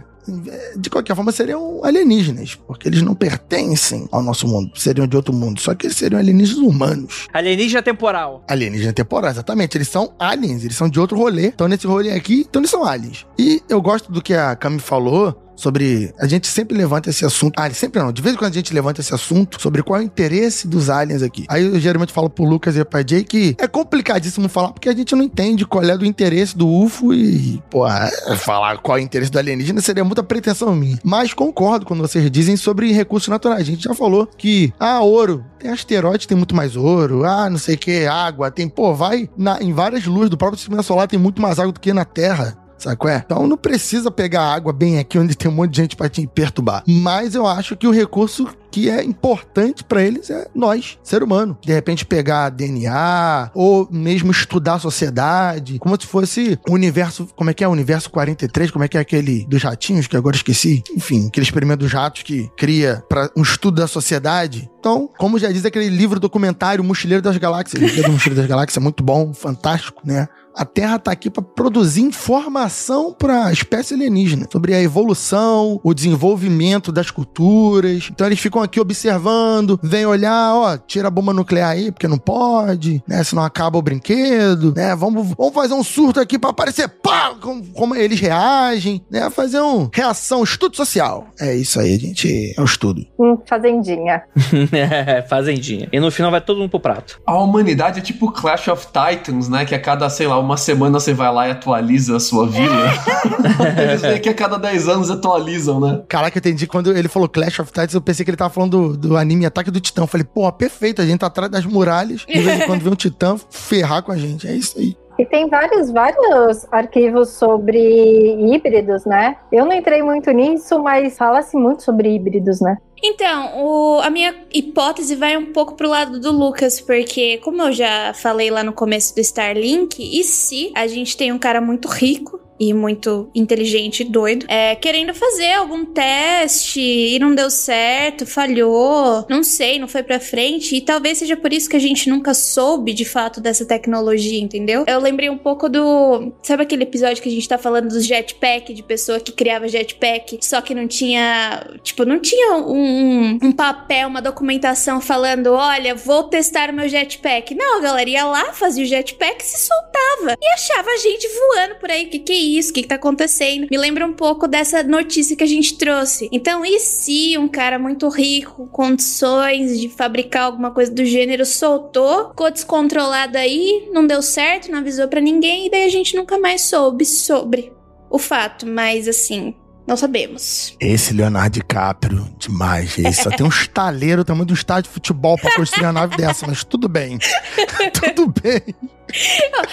de qualquer forma, seriam alienígenas, porque eles não pertencem ao nosso mundo, seriam de outro mundo, só que eles seriam alienígenas humanos. Alienígena temporal. Alienígena temporal, exatamente. Eles são aliens, eles são de outro rolê. Então, nesse rolê aqui, então eles são aliens. E eu gosto do que a Cami falou sobre. A gente sempre levanta esse assunto. Ah, sempre não. De vez em quando a gente levanta esse assunto sobre qual é o interesse dos aliens aqui. Aí eu geralmente falo pro Lucas e pra Jay que é complicadíssimo falar porque a gente não entende qual é do interesse do UFO e, pô, é, falar qual é o interesse do alienígena seria muita pretensão minha. Mas concordo quando vocês dizem sobre recursos naturais. A gente já falou que, ah, ouro. Tem asteroide, tem muito mais ouro. Ah, não sei o que, água. Tem, pô, vai na- em várias luzes do próprio sistema solar, tem muito mais água do que na Terra. Sabe qual é? Então não precisa pegar água bem aqui onde tem um monte de gente pra te perturbar. Mas eu acho que o recurso que é importante pra eles é nós, ser humano. De repente pegar DNA ou mesmo estudar a sociedade, como se fosse o universo, como é que é? O universo 43, como é que é aquele dos ratinhos que agora esqueci? Enfim, aquele experimento dos ratos que cria para um estudo da sociedade. Então, como já diz aquele livro documentário Mochileiro das Galáxias, o Mochileiro das Galáxias é muito bom, fantástico, né? A Terra tá aqui para produzir informação para a espécie alienígena sobre a evolução, o desenvolvimento das culturas. Então eles ficam aqui observando, vêm olhar, ó, tira a bomba nuclear aí porque não pode, né? Senão acaba o brinquedo, né? Vamos, vamos fazer um surto aqui para aparecer, pá, como, como eles reagem, né? Fazer um reação, estudo social. É isso aí, gente, é o estudo. Hum, fazendinha. É, Fazendinha. E no final vai todo mundo pro prato. A humanidade é tipo Clash of Titans, né? Que a cada, sei lá, uma semana você vai lá e atualiza a sua vila. Eles veem que a cada 10 anos atualizam, né? Caraca, eu entendi quando ele falou Clash of Titans, eu pensei que ele tava falando do, do anime Ataque do Titã. Eu falei, pô, perfeito, a gente tá atrás das muralhas, de vez em quando vê um titã ferrar com a gente. É isso aí. E tem vários, vários arquivos sobre híbridos, né? Eu não entrei muito nisso, mas fala-se muito sobre híbridos, né? Então, o- a minha hipótese vai um pouco pro lado do Lucas, porque, como eu já falei lá no começo do Starlink, e se a gente tem um cara muito rico e muito inteligente e doido, é, querendo fazer algum teste e não deu certo, falhou, não sei, não foi pra frente, e talvez seja por isso que a gente nunca soube de fato dessa tecnologia, entendeu? Eu lembrei um pouco do. Sabe aquele episódio que a gente tá falando dos jetpack, de pessoa que criava jetpack, só que não tinha. Tipo, não tinha um, um papel, uma documentação falando: olha, vou testar o meu jetpack. Não, a galera ia lá, fazia o jetpack, se soltava e achava a gente voando por aí. O que, que é isso? O que, que tá acontecendo? Me lembra um pouco dessa notícia que a gente trouxe. Então, e se um cara muito rico, com condições de fabricar alguma coisa do gênero, soltou, ficou descontrolado aí, não deu certo, não avisou pra ninguém, e daí a gente nunca mais soube sobre o fato, mas assim. Não sabemos. Esse Leonardo DiCaprio, demais. Esse só tem um estaleiro, tamanho um estádio de futebol pra construir uma nave dessa, mas tudo bem. tudo bem.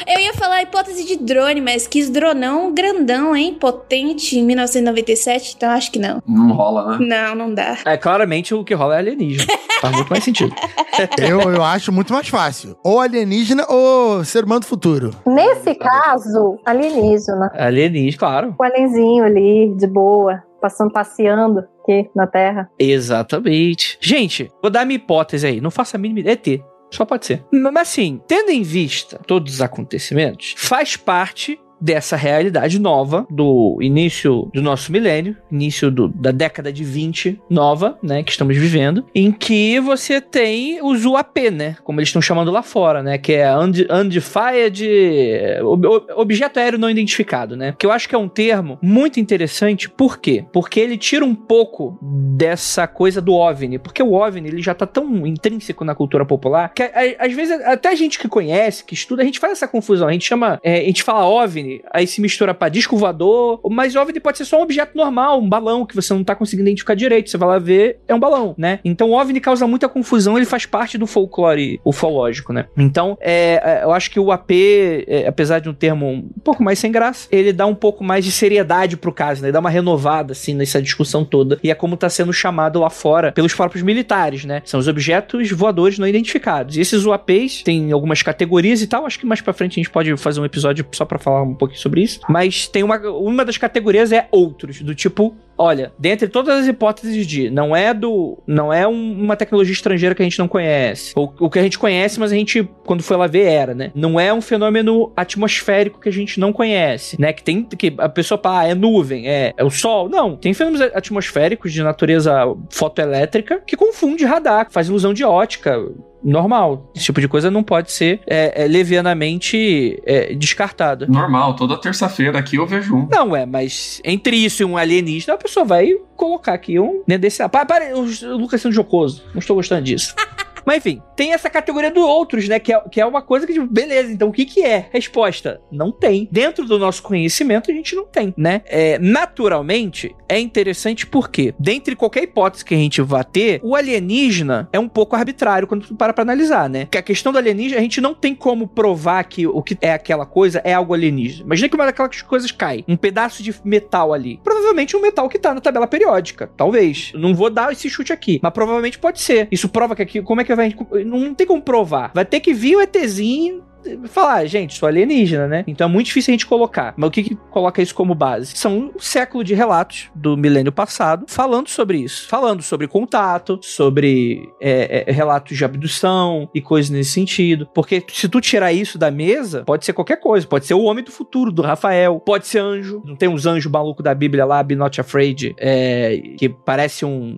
Eu ia falar a hipótese de drone, mas quis dronão grandão, hein? Potente em 1997, então acho que não. Não rola, né? Não, não dá. É, claramente o que rola é alienígena. Faz muito mais sentido. Eu, eu acho muito mais fácil. Ou alienígena ou ser humano do futuro. Nesse caso, alienígena. Alienígena, claro. O alienzinho ali, de boa, passando, passeando aqui na Terra. Exatamente. Gente, vou dar minha hipótese aí. Não faça a mínima ideia. ET. Só pode ser. Mas assim, tendo em vista todos os acontecimentos, faz parte dessa realidade nova do início do nosso milênio, início do, da década de 20 nova, né, que estamos vivendo, em que você tem os UAP, né, como eles estão chamando lá fora, né, que é und, Undefied ob, Objeto Aéreo Não Identificado, né, que eu acho que é um termo muito interessante, por quê? Porque ele tira um pouco dessa coisa do OVNI, porque o OVNI ele já tá tão intrínseco na cultura popular que às vezes até a gente que conhece, que estuda, a gente faz essa confusão, a gente chama, é, a gente fala OVNI, aí se mistura para disco voador, mas OVNI pode ser só um objeto normal, um balão que você não tá conseguindo identificar direito, você vai lá ver, é um balão, né? Então o OVNI causa muita confusão, ele faz parte do folclore ufológico, né? Então, é, é eu acho que o AP, é, apesar de um termo um pouco mais sem graça, ele dá um pouco mais de seriedade pro caso, né? Ele dá uma renovada, assim, nessa discussão toda, e é como tá sendo chamado lá fora pelos próprios militares, né? São os objetos voadores não identificados. E esses UAPs têm algumas categorias e tal, acho que mais pra frente a gente pode fazer um episódio só para falar um pouquinho sobre isso, mas tem uma, uma das categorias é outros, do tipo olha, dentre todas as hipóteses de não é do não é um, uma tecnologia estrangeira que a gente não conhece, ou o que a gente conhece, mas a gente quando foi lá ver era, né? Não é um fenômeno atmosférico que a gente não conhece, né? Que tem que a pessoa pá, é nuvem, é, é o sol. Não, tem fenômenos atmosféricos de natureza fotoelétrica que confunde radar, faz ilusão de ótica, normal. Esse tipo de coisa não pode ser é, é, levianamente é, descartada. Normal, toda terça-feira aqui eu vejo um. Não, é, mas entre isso e um alienígena, a pessoa vai colocar aqui um. Né, desse, para, para, o Lucas sendo jocoso. Não estou gostando disso. Mas enfim, tem essa categoria do outros, né? Que é, que é uma coisa que, tipo, beleza, então o que que é? Resposta: não tem. Dentro do nosso conhecimento, a gente não tem, né? É, naturalmente, é interessante porque, dentre qualquer hipótese que a gente vá ter, o alienígena é um pouco arbitrário quando tu para pra analisar, né? Que a questão do alienígena, a gente não tem como provar que o que é aquela coisa é algo alienígena. Imagina que uma daquelas coisas cai, um pedaço de metal ali. Provavelmente um metal que tá na tabela periódica. Talvez. Não vou dar esse chute aqui, mas provavelmente pode ser. Isso prova que aqui, como é que vai. Não tem como provar. Vai ter que vir o ETzinho falar, gente, sou alienígena, né? Então é muito difícil a gente colocar. Mas o que, que coloca isso como base? São um século de relatos do milênio passado falando sobre isso. Falando sobre contato, sobre é, é, relatos de abdução e coisas nesse sentido. Porque se tu tirar isso da mesa, pode ser qualquer coisa. Pode ser o homem do futuro, do Rafael. Pode ser anjo. Não tem uns anjos malucos da Bíblia lá, Be Not Afraid, é, que parece um...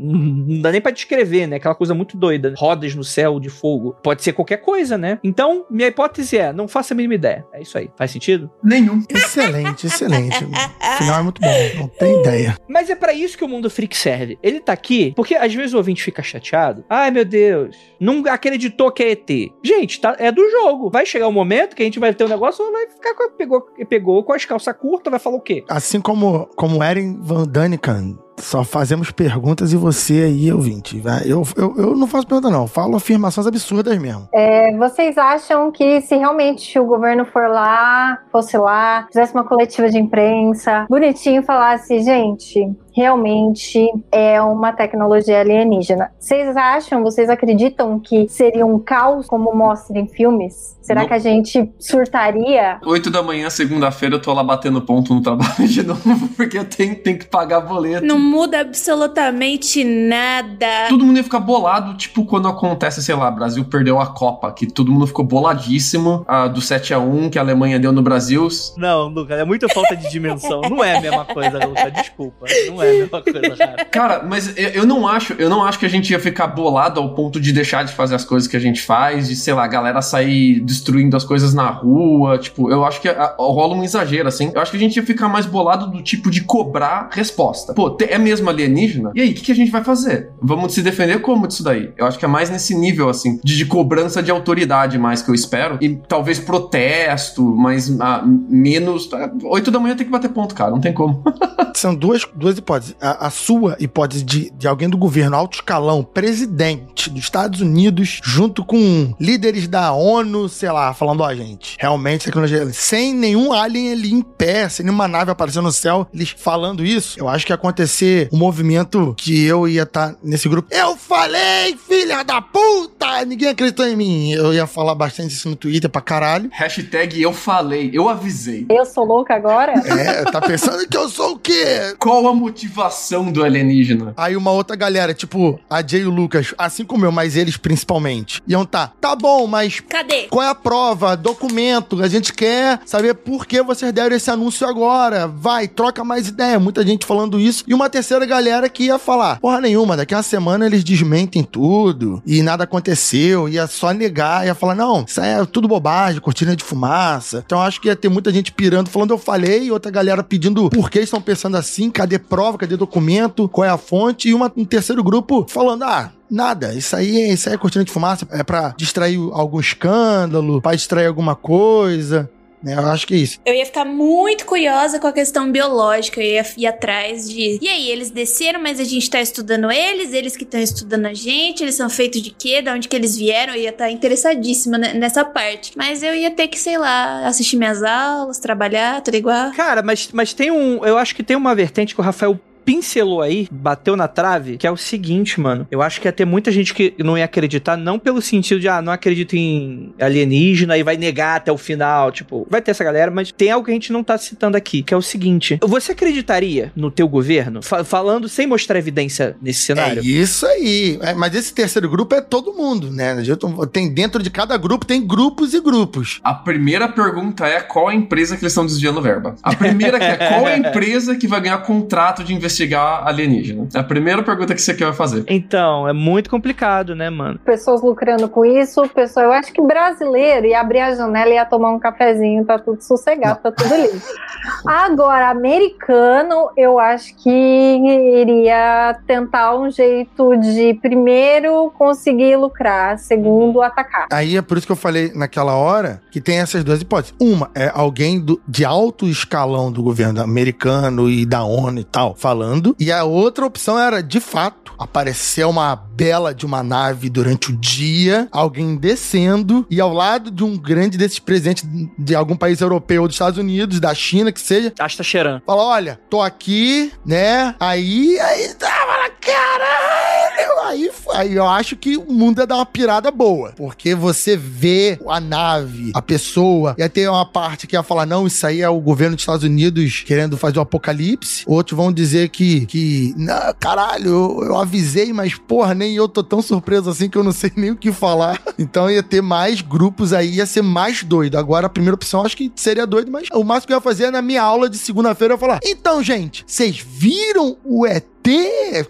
Não dá nem pra descrever, né? Aquela coisa muito doida. Rodas no céu de fogo. Pode ser qualquer coisa, né? Então, minha hipótese é, não faço a mínima ideia. É isso aí. Faz sentido? Nenhum. Excelente, excelente. O final é muito bom, não tem ideia. Mas é para isso que o Mundo Freak serve. Ele tá aqui porque às vezes o ouvinte fica chateado. Ai, meu Deus, não acreditou que é ET. Gente, tá, é do jogo. Vai chegar um momento que a gente vai ter um negócio, vai ficar com, pegou, pegou com as calças curtas, vai falar o quê? Assim como, como Eren Van Daniken só fazemos perguntas e você aí, ouvinte. Eu, eu, eu não faço pergunta, não. Falo afirmações absurdas mesmo. É, vocês acham que se realmente o governo for lá, fosse lá, fizesse uma coletiva de imprensa, bonitinho, falasse, gente, realmente é uma tecnologia alienígena. Vocês acham, vocês acreditam que seria um caos como mostra em filmes? Será que a gente surtaria? Oito da manhã, segunda-feira, eu tô lá batendo ponto no trabalho de novo, porque eu tenho, tenho que pagar boleto. Não muda absolutamente nada. Todo mundo ia ficar bolado, tipo, quando acontece, sei lá, Brasil perdeu a Copa, que todo mundo ficou boladíssimo a, do 7 a 1 que a Alemanha deu no Brasil. Não, Lucas, é muita falta de dimensão. Não é a mesma coisa, Lucas, desculpa. Não é a mesma coisa, cara. Cara, mas eu, eu, não acho, eu não acho que a gente ia ficar bolado ao ponto de deixar de fazer as coisas que a gente faz, de, sei lá, a galera sair destruindo as coisas na rua, tipo, eu acho que a, a, rola um exagero, assim. Eu acho que a gente ia ficar mais bolado do tipo de cobrar resposta. Pô, é mesmo alienígena? E aí, o que, que, a gente vai fazer? Vamos se defender como disso daí? Eu acho que é mais nesse nível, assim, de, de cobrança de autoridade mais que eu espero. E talvez protesto, mas ah, menos. Oito da manhã tem que bater ponto, cara, não tem como. São duas, duas hipóteses. A, a, sua hipótese de, de alguém do governo alto escalão, presidente dos Estados Unidos, junto com líderes da ONU, sei lá, falando, ó, gente, realmente tecnologia, sem nenhum alien ali em pé, sem nenhuma nave aparecendo no céu, eles falando isso, eu acho que ia acontecer um movimento que eu ia estar tá nesse grupo. Eu falei, filha da puta! Ninguém acreditou em mim. Eu ia falar bastante isso no Twitter pra caralho. Hashtag eu falei, eu avisei. Eu sou louca agora? É, tá pensando que eu sou o quê? Qual a motivo? Motivação do alienígena? Aí uma outra galera, tipo a Jay e o Lucas, assim como eu, mas eles principalmente, iam tá, tá bom, mas Cadê? qual é a prova? Documento. A gente quer saber por que vocês deram esse anúncio agora. Vai, troca mais ideia. Muita gente falando isso. E uma terceira galera que ia falar: porra nenhuma, daqui a uma semana eles desmentem tudo e nada aconteceu. Ia só negar, ia falar: não, isso aí é tudo bobagem, cortina de fumaça. Então acho que ia ter muita gente pirando, falando eu falei, e outra galera pedindo por que estão pensando assim, cadê prova, cadê documento, qual é a fonte, e uma, um terceiro grupo falando: ah, Nada. Isso aí, isso aí é cortina de fumaça. É pra distrair algum escândalo, pra distrair alguma coisa. Né? Eu acho que é isso. Eu ia ficar muito curiosa com a questão biológica. Eu ia ir atrás de. E aí, eles desceram, mas a gente tá estudando eles, eles que estão estudando a gente, eles são feitos de quê? Da onde que eles vieram? Eu ia estar interessadíssima ne- nessa parte. Mas eu ia ter que, sei lá, assistir minhas aulas, trabalhar, tudo igual. Cara, mas, mas tem um. Eu acho que tem uma vertente que o Rafael pincelou aí, bateu na trave, que é o seguinte, mano. Eu acho que ia ter muita gente que não ia acreditar, não pelo sentido de, ah, não acredito em alienígena e vai negar até o final. Tipo, vai ter essa galera, mas tem algo que a gente não tá citando aqui, que é o seguinte: você acreditaria no teu governo, fa- falando sem mostrar evidência nesse cenário? É isso aí. É, mas esse terceiro grupo é todo mundo, né? Tem dentro de cada grupo, tem grupos e grupos. A primeira pergunta é qual a empresa que eles estão desviando verba. A primeira que é qual é a empresa que vai ganhar contrato de investigar alienígena. É a primeira pergunta que você quer fazer. Então, é muito complicado, né, mano? Pessoas lucrando com isso, pessoa, eu acho que brasileiro ia abrir a janela e ia tomar um cafezinho, tá tudo sossegado, tá tudo lindo. Agora, americano, eu acho que iria tentar um jeito de primeiro conseguir lucrar, segundo atacar. Aí é por isso que eu falei naquela hora que tem essas duas hipóteses. Uma é alguém do- de alto escalão do governo americano e da ONU e tal falando. E a outra opção era, de fato, aparecer uma bela de uma nave durante o dia, alguém descendo e ao lado de um grande desses presidentes de algum país europeu ou dos Estados Unidos, da China, que seja, Asta Cheran. Fala, olha, tô aqui, né? Aí, aí tava na caralho. Aí, aí eu acho que o mundo ia dar uma pirada boa. Porque você vê a nave, a pessoa, ia ter uma parte que ia falar, não, isso aí é o governo dos Estados Unidos querendo fazer o apocalipse. Outros vão dizer que, que caralho, eu, eu avisei, mas porra, nem eu tô tão surpreso assim que eu não sei nem o que falar. Então ia ter mais grupos aí, ia ser mais doido. Agora a primeira opção acho que seria doido, mas o máximo que eu ia fazer é na minha aula de segunda-feira eu ia falar: então, gente, vocês viram o ET?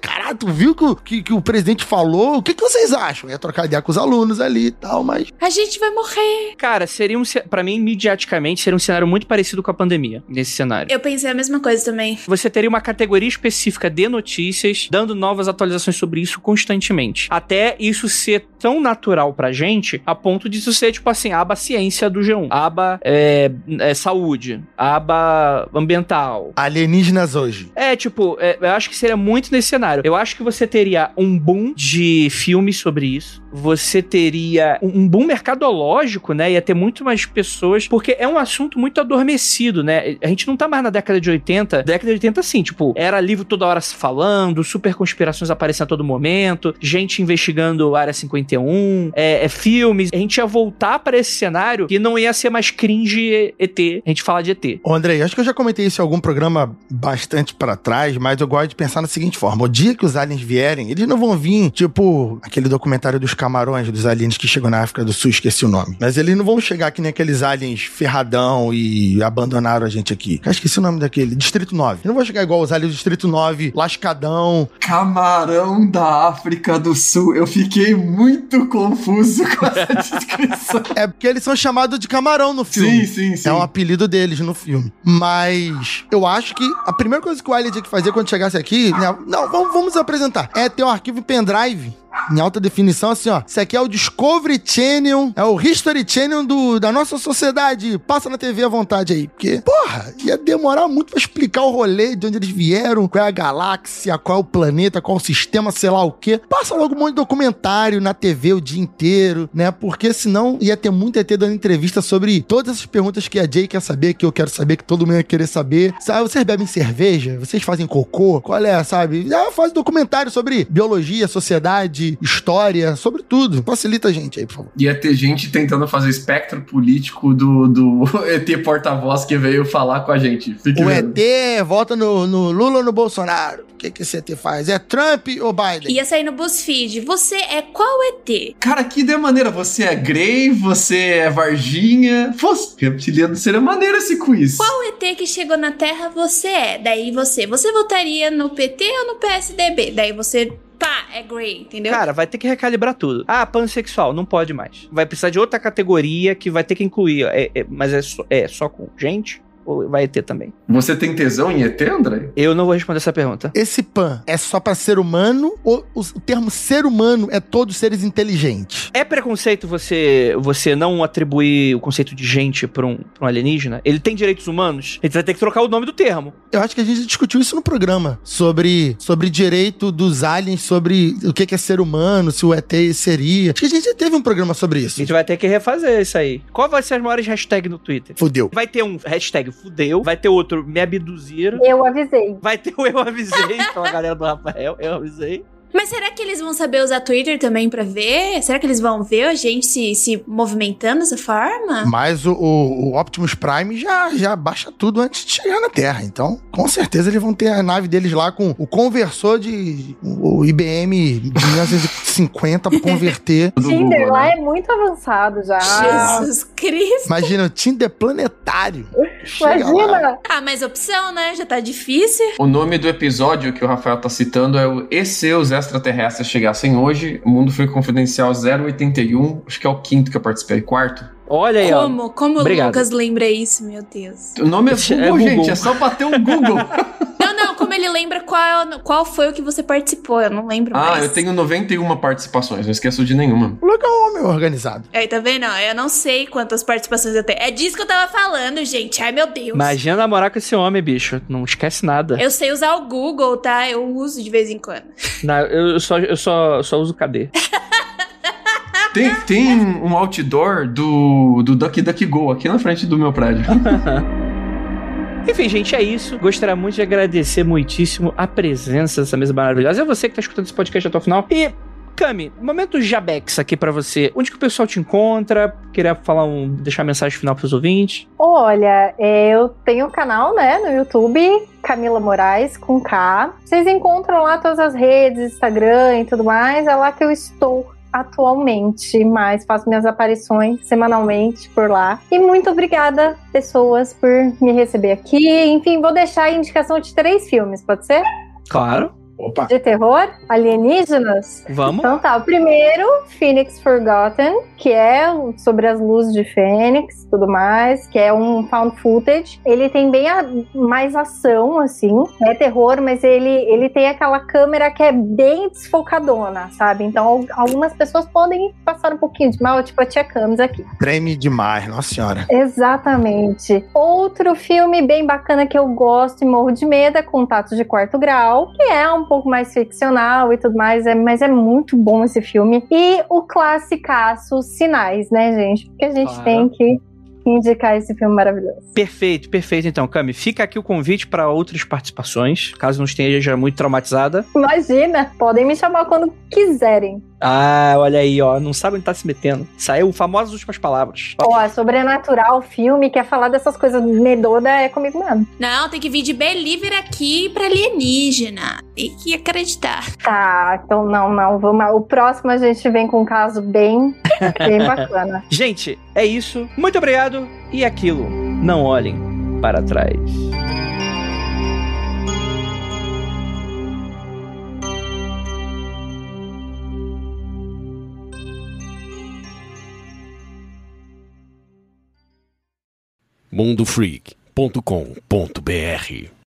Caralho, tu viu que, o- que, que o presidente falou? O que, que vocês acham? Eu ia trocar ideia com os alunos ali e tal, mas. A gente vai morrer. Cara, seria um. Pra mim, mediaticamente, seria um cenário muito parecido com a pandemia, nesse cenário. Eu pensei a mesma coisa também. Você teria uma categoria específica de notícias, dando novas atualizações sobre isso constantemente. Até isso ser tão natural pra gente, a ponto de isso ser, tipo assim, aba ciência do G1, a aba é, é, saúde, aba ambiental. Alienígenas hoje. É, tipo, é, eu acho que seria muito nesse cenário. Eu acho que você teria um boom de filmes sobre isso. Você teria um boom mercadológico, né? Ia ter muito mais pessoas, porque é um assunto muito adormecido, né? A gente não tá mais na década de 80. Década de 80, sim, tipo, era livro toda hora se falando, super conspirações aparecendo a todo momento, gente investigando Área 51, é, é filmes. A gente ia voltar para esse cenário que não ia ser mais cringe ET, a gente falar de ET. Ô, Andrei, acho que eu já comentei isso em algum programa bastante pra trás, mas eu gosto de pensar da seguinte forma: o dia que os aliens vierem, eles não vão vir, tipo, aquele documentário dos camarões, dos aliens que chegam na África do Sul, esqueci o nome. Mas eles não vão chegar que nem aqueles aliens ferradão e abandonaram a gente aqui. Eu esqueci o nome daquele, Distrito 9. Eles não vão chegar igual os aliens do Distrito 9, lascadão. Camarão da África do Sul. Eu fiquei muito confuso com essa descrição. É porque eles são chamados de camarão no filme. sim, sim, sim. É um apelido deles no filme. Mas eu acho que a primeira coisa que o Alien tinha que fazer quando chegasse aqui, não, vamos, vamos apresentar, é ter um arquivo pendrive. Em alta definição, assim, ó. Isso aqui é o Discovery Channel, é o History Channel do, da nossa sociedade. Passa na TV à vontade aí. Porque, porra, ia demorar muito pra explicar o rolê de onde eles vieram, qual é a galáxia, qual é o planeta, qual é o sistema, sei lá o quê. Passa logo um monte de documentário na TV o dia inteiro, né? Porque senão ia ter muito ET dando entrevista sobre todas essas perguntas que a Jay quer saber, que eu quero saber, que todo mundo ia querer saber. Sabe, vocês bebem cerveja? Vocês fazem cocô? Qual é, sabe? Ah, faz documentário sobre biologia, sociedade, sobre história, sobre tudo. Facilita a gente aí, por favor. Ia ter gente tentando fazer espectro político do, do ET porta-voz que veio falar com a gente. Fique O vendo. ET vota no, no Lula ou no Bolsonaro? O que, que esse ET faz? É Trump ou Biden? Ia sair no BuzzFeed. Você é qual ET? Cara, que de maneira. Você é Grey, você é Varginha. Fosse reptiliano seria maneiro esse quiz. Qual ET que chegou na Terra você é? Daí você. Você votaria no PT ou no PSDB? Daí você. Pá, é Grey, entendeu? Cara, vai ter que recalibrar tudo. Ah, pansexual, não pode mais. Vai precisar de outra categoria que vai ter que incluir. É, é- mas é só, é só com gente? Ou vai ter também? Você tem tesão em ET, André? Eu não vou responder essa pergunta. Esse pan é só pra ser humano ou o, termo ser humano é todos seres inteligentes? É preconceito você você não atribuir o conceito de gente pra um, pra um alienígena? Ele tem direitos humanos? Ele vai ter que trocar o nome do termo. Eu acho que a gente discutiu isso no programa sobre, sobre direito dos aliens, sobre o que que é ser humano, se o ET seria. Acho que a gente já teve um programa sobre A isso. gente vai ter que refazer isso aí. Qual vai ser as maiores hashtags no Twitter? Fudeu. Vai ter um hashtag fudeu, vai ter outro me abduziram, Eu avisei. vai ter o eu avisei, então a galera do Rafael, eu avisei. Mas será que eles vão saber usar Twitter também pra ver? Será que eles vão ver a gente se, se movimentando dessa forma? Mas o, o- o Optimus Prime já, já baixa tudo antes de chegar na Terra. Então, com certeza eles vão ter a nave deles lá com o conversor de o IBM de 1950 pra converter. Tinder Google, lá né? é muito avançado já. Jesus Cristo. Imagina, o Tinder planetário. Chega lá. Imagina. Ah, mas opção, né? Já tá difícil. O nome do episódio que o Rafael tá citando é o E se os extraterrestres chegassem hoje? O Mundo Foi Confidencial 081. Acho que é o quinto que eu participei, quarto. Olha aí, ó. Como? Como o. Lucas lembra isso, meu Deus? O nome é Esse Google, é Google. gente. É só bater o Google. Como ele lembra qual, qual foi o que você participou, eu não lembro ah, mais. eu tenho 91 participações. Não esqueço de nenhuma. O Luke é um homem organizado. Aí, tá vendo? Eu não sei quantas participações eu tenho. É disso que eu tava falando, gente. Ai, meu Deus. Imagina namorar com esse homem, bicho. Não esquece nada. Eu sei usar o Google, tá? Eu uso de vez em quando. Não, eu só, eu só, só uso KD. Tem, tem um outdoor do, do Duck Duck Go aqui na frente do meu prédio. Enfim, gente, é isso. Gostaria muito de agradecer muitíssimo a presença dessa mesa maravilhosa. É você que tá escutando esse podcast até o final. E, Cami, momento Jabex aqui pra você. Onde que o pessoal te encontra? Queria falar um, deixar mensagem final pros ouvintes. Olha, é, eu tenho um canal, né, no YouTube, Camila Moraes, com K. Vocês encontram lá todas as redes, Instagram e tudo mais. É lá que eu estou atualmente, mas faço minhas aparições semanalmente por lá. E muito obrigada, pessoas, por me receber aqui. Enfim, vou deixar a indicação de três filmes, pode ser? Claro. Opa. De terror, alienígenas. Vamos. Então tá, o primeiro, Phoenix Forgotten, que é sobre as luzes de Fênix tudo mais, que é um found footage. Ele tem bem a- mais ação, assim, é terror, mas ele, ele tem aquela câmera que é bem desfocadona, sabe? Então al- algumas pessoas podem passar um pouquinho de mal, tipo a Tia Camis aqui. Treme demais, nossa senhora. Exatamente. Outro filme bem bacana que eu gosto e morro de medo é Contatos de Quarto Grau, que é um pouco mais ficcional e tudo mais, é, mas é muito bom esse filme. E o classicaço Sinais, né, gente? Porque a gente Claro. tem que indicar esse filme maravilhoso. Perfeito, perfeito. Então, Cami, fica aqui o convite para outras participações, caso não esteja muito traumatizada. Imagina, podem me chamar quando quiserem. Ah, olha aí, ó. Não sabe onde tá se metendo. Saiu famosas últimas palavras. Ó, é sobrenatural, filme, quer falar dessas coisas medoda é comigo mesmo. Não, tem que vir de Believer aqui pra alienígena. Tem que acreditar. Tá, então não, não, vamos. O próximo a gente vem com um caso bem, bem bacana. Gente, é isso. Muito obrigado. E aquilo, não olhem para trás. mundofreak.com.br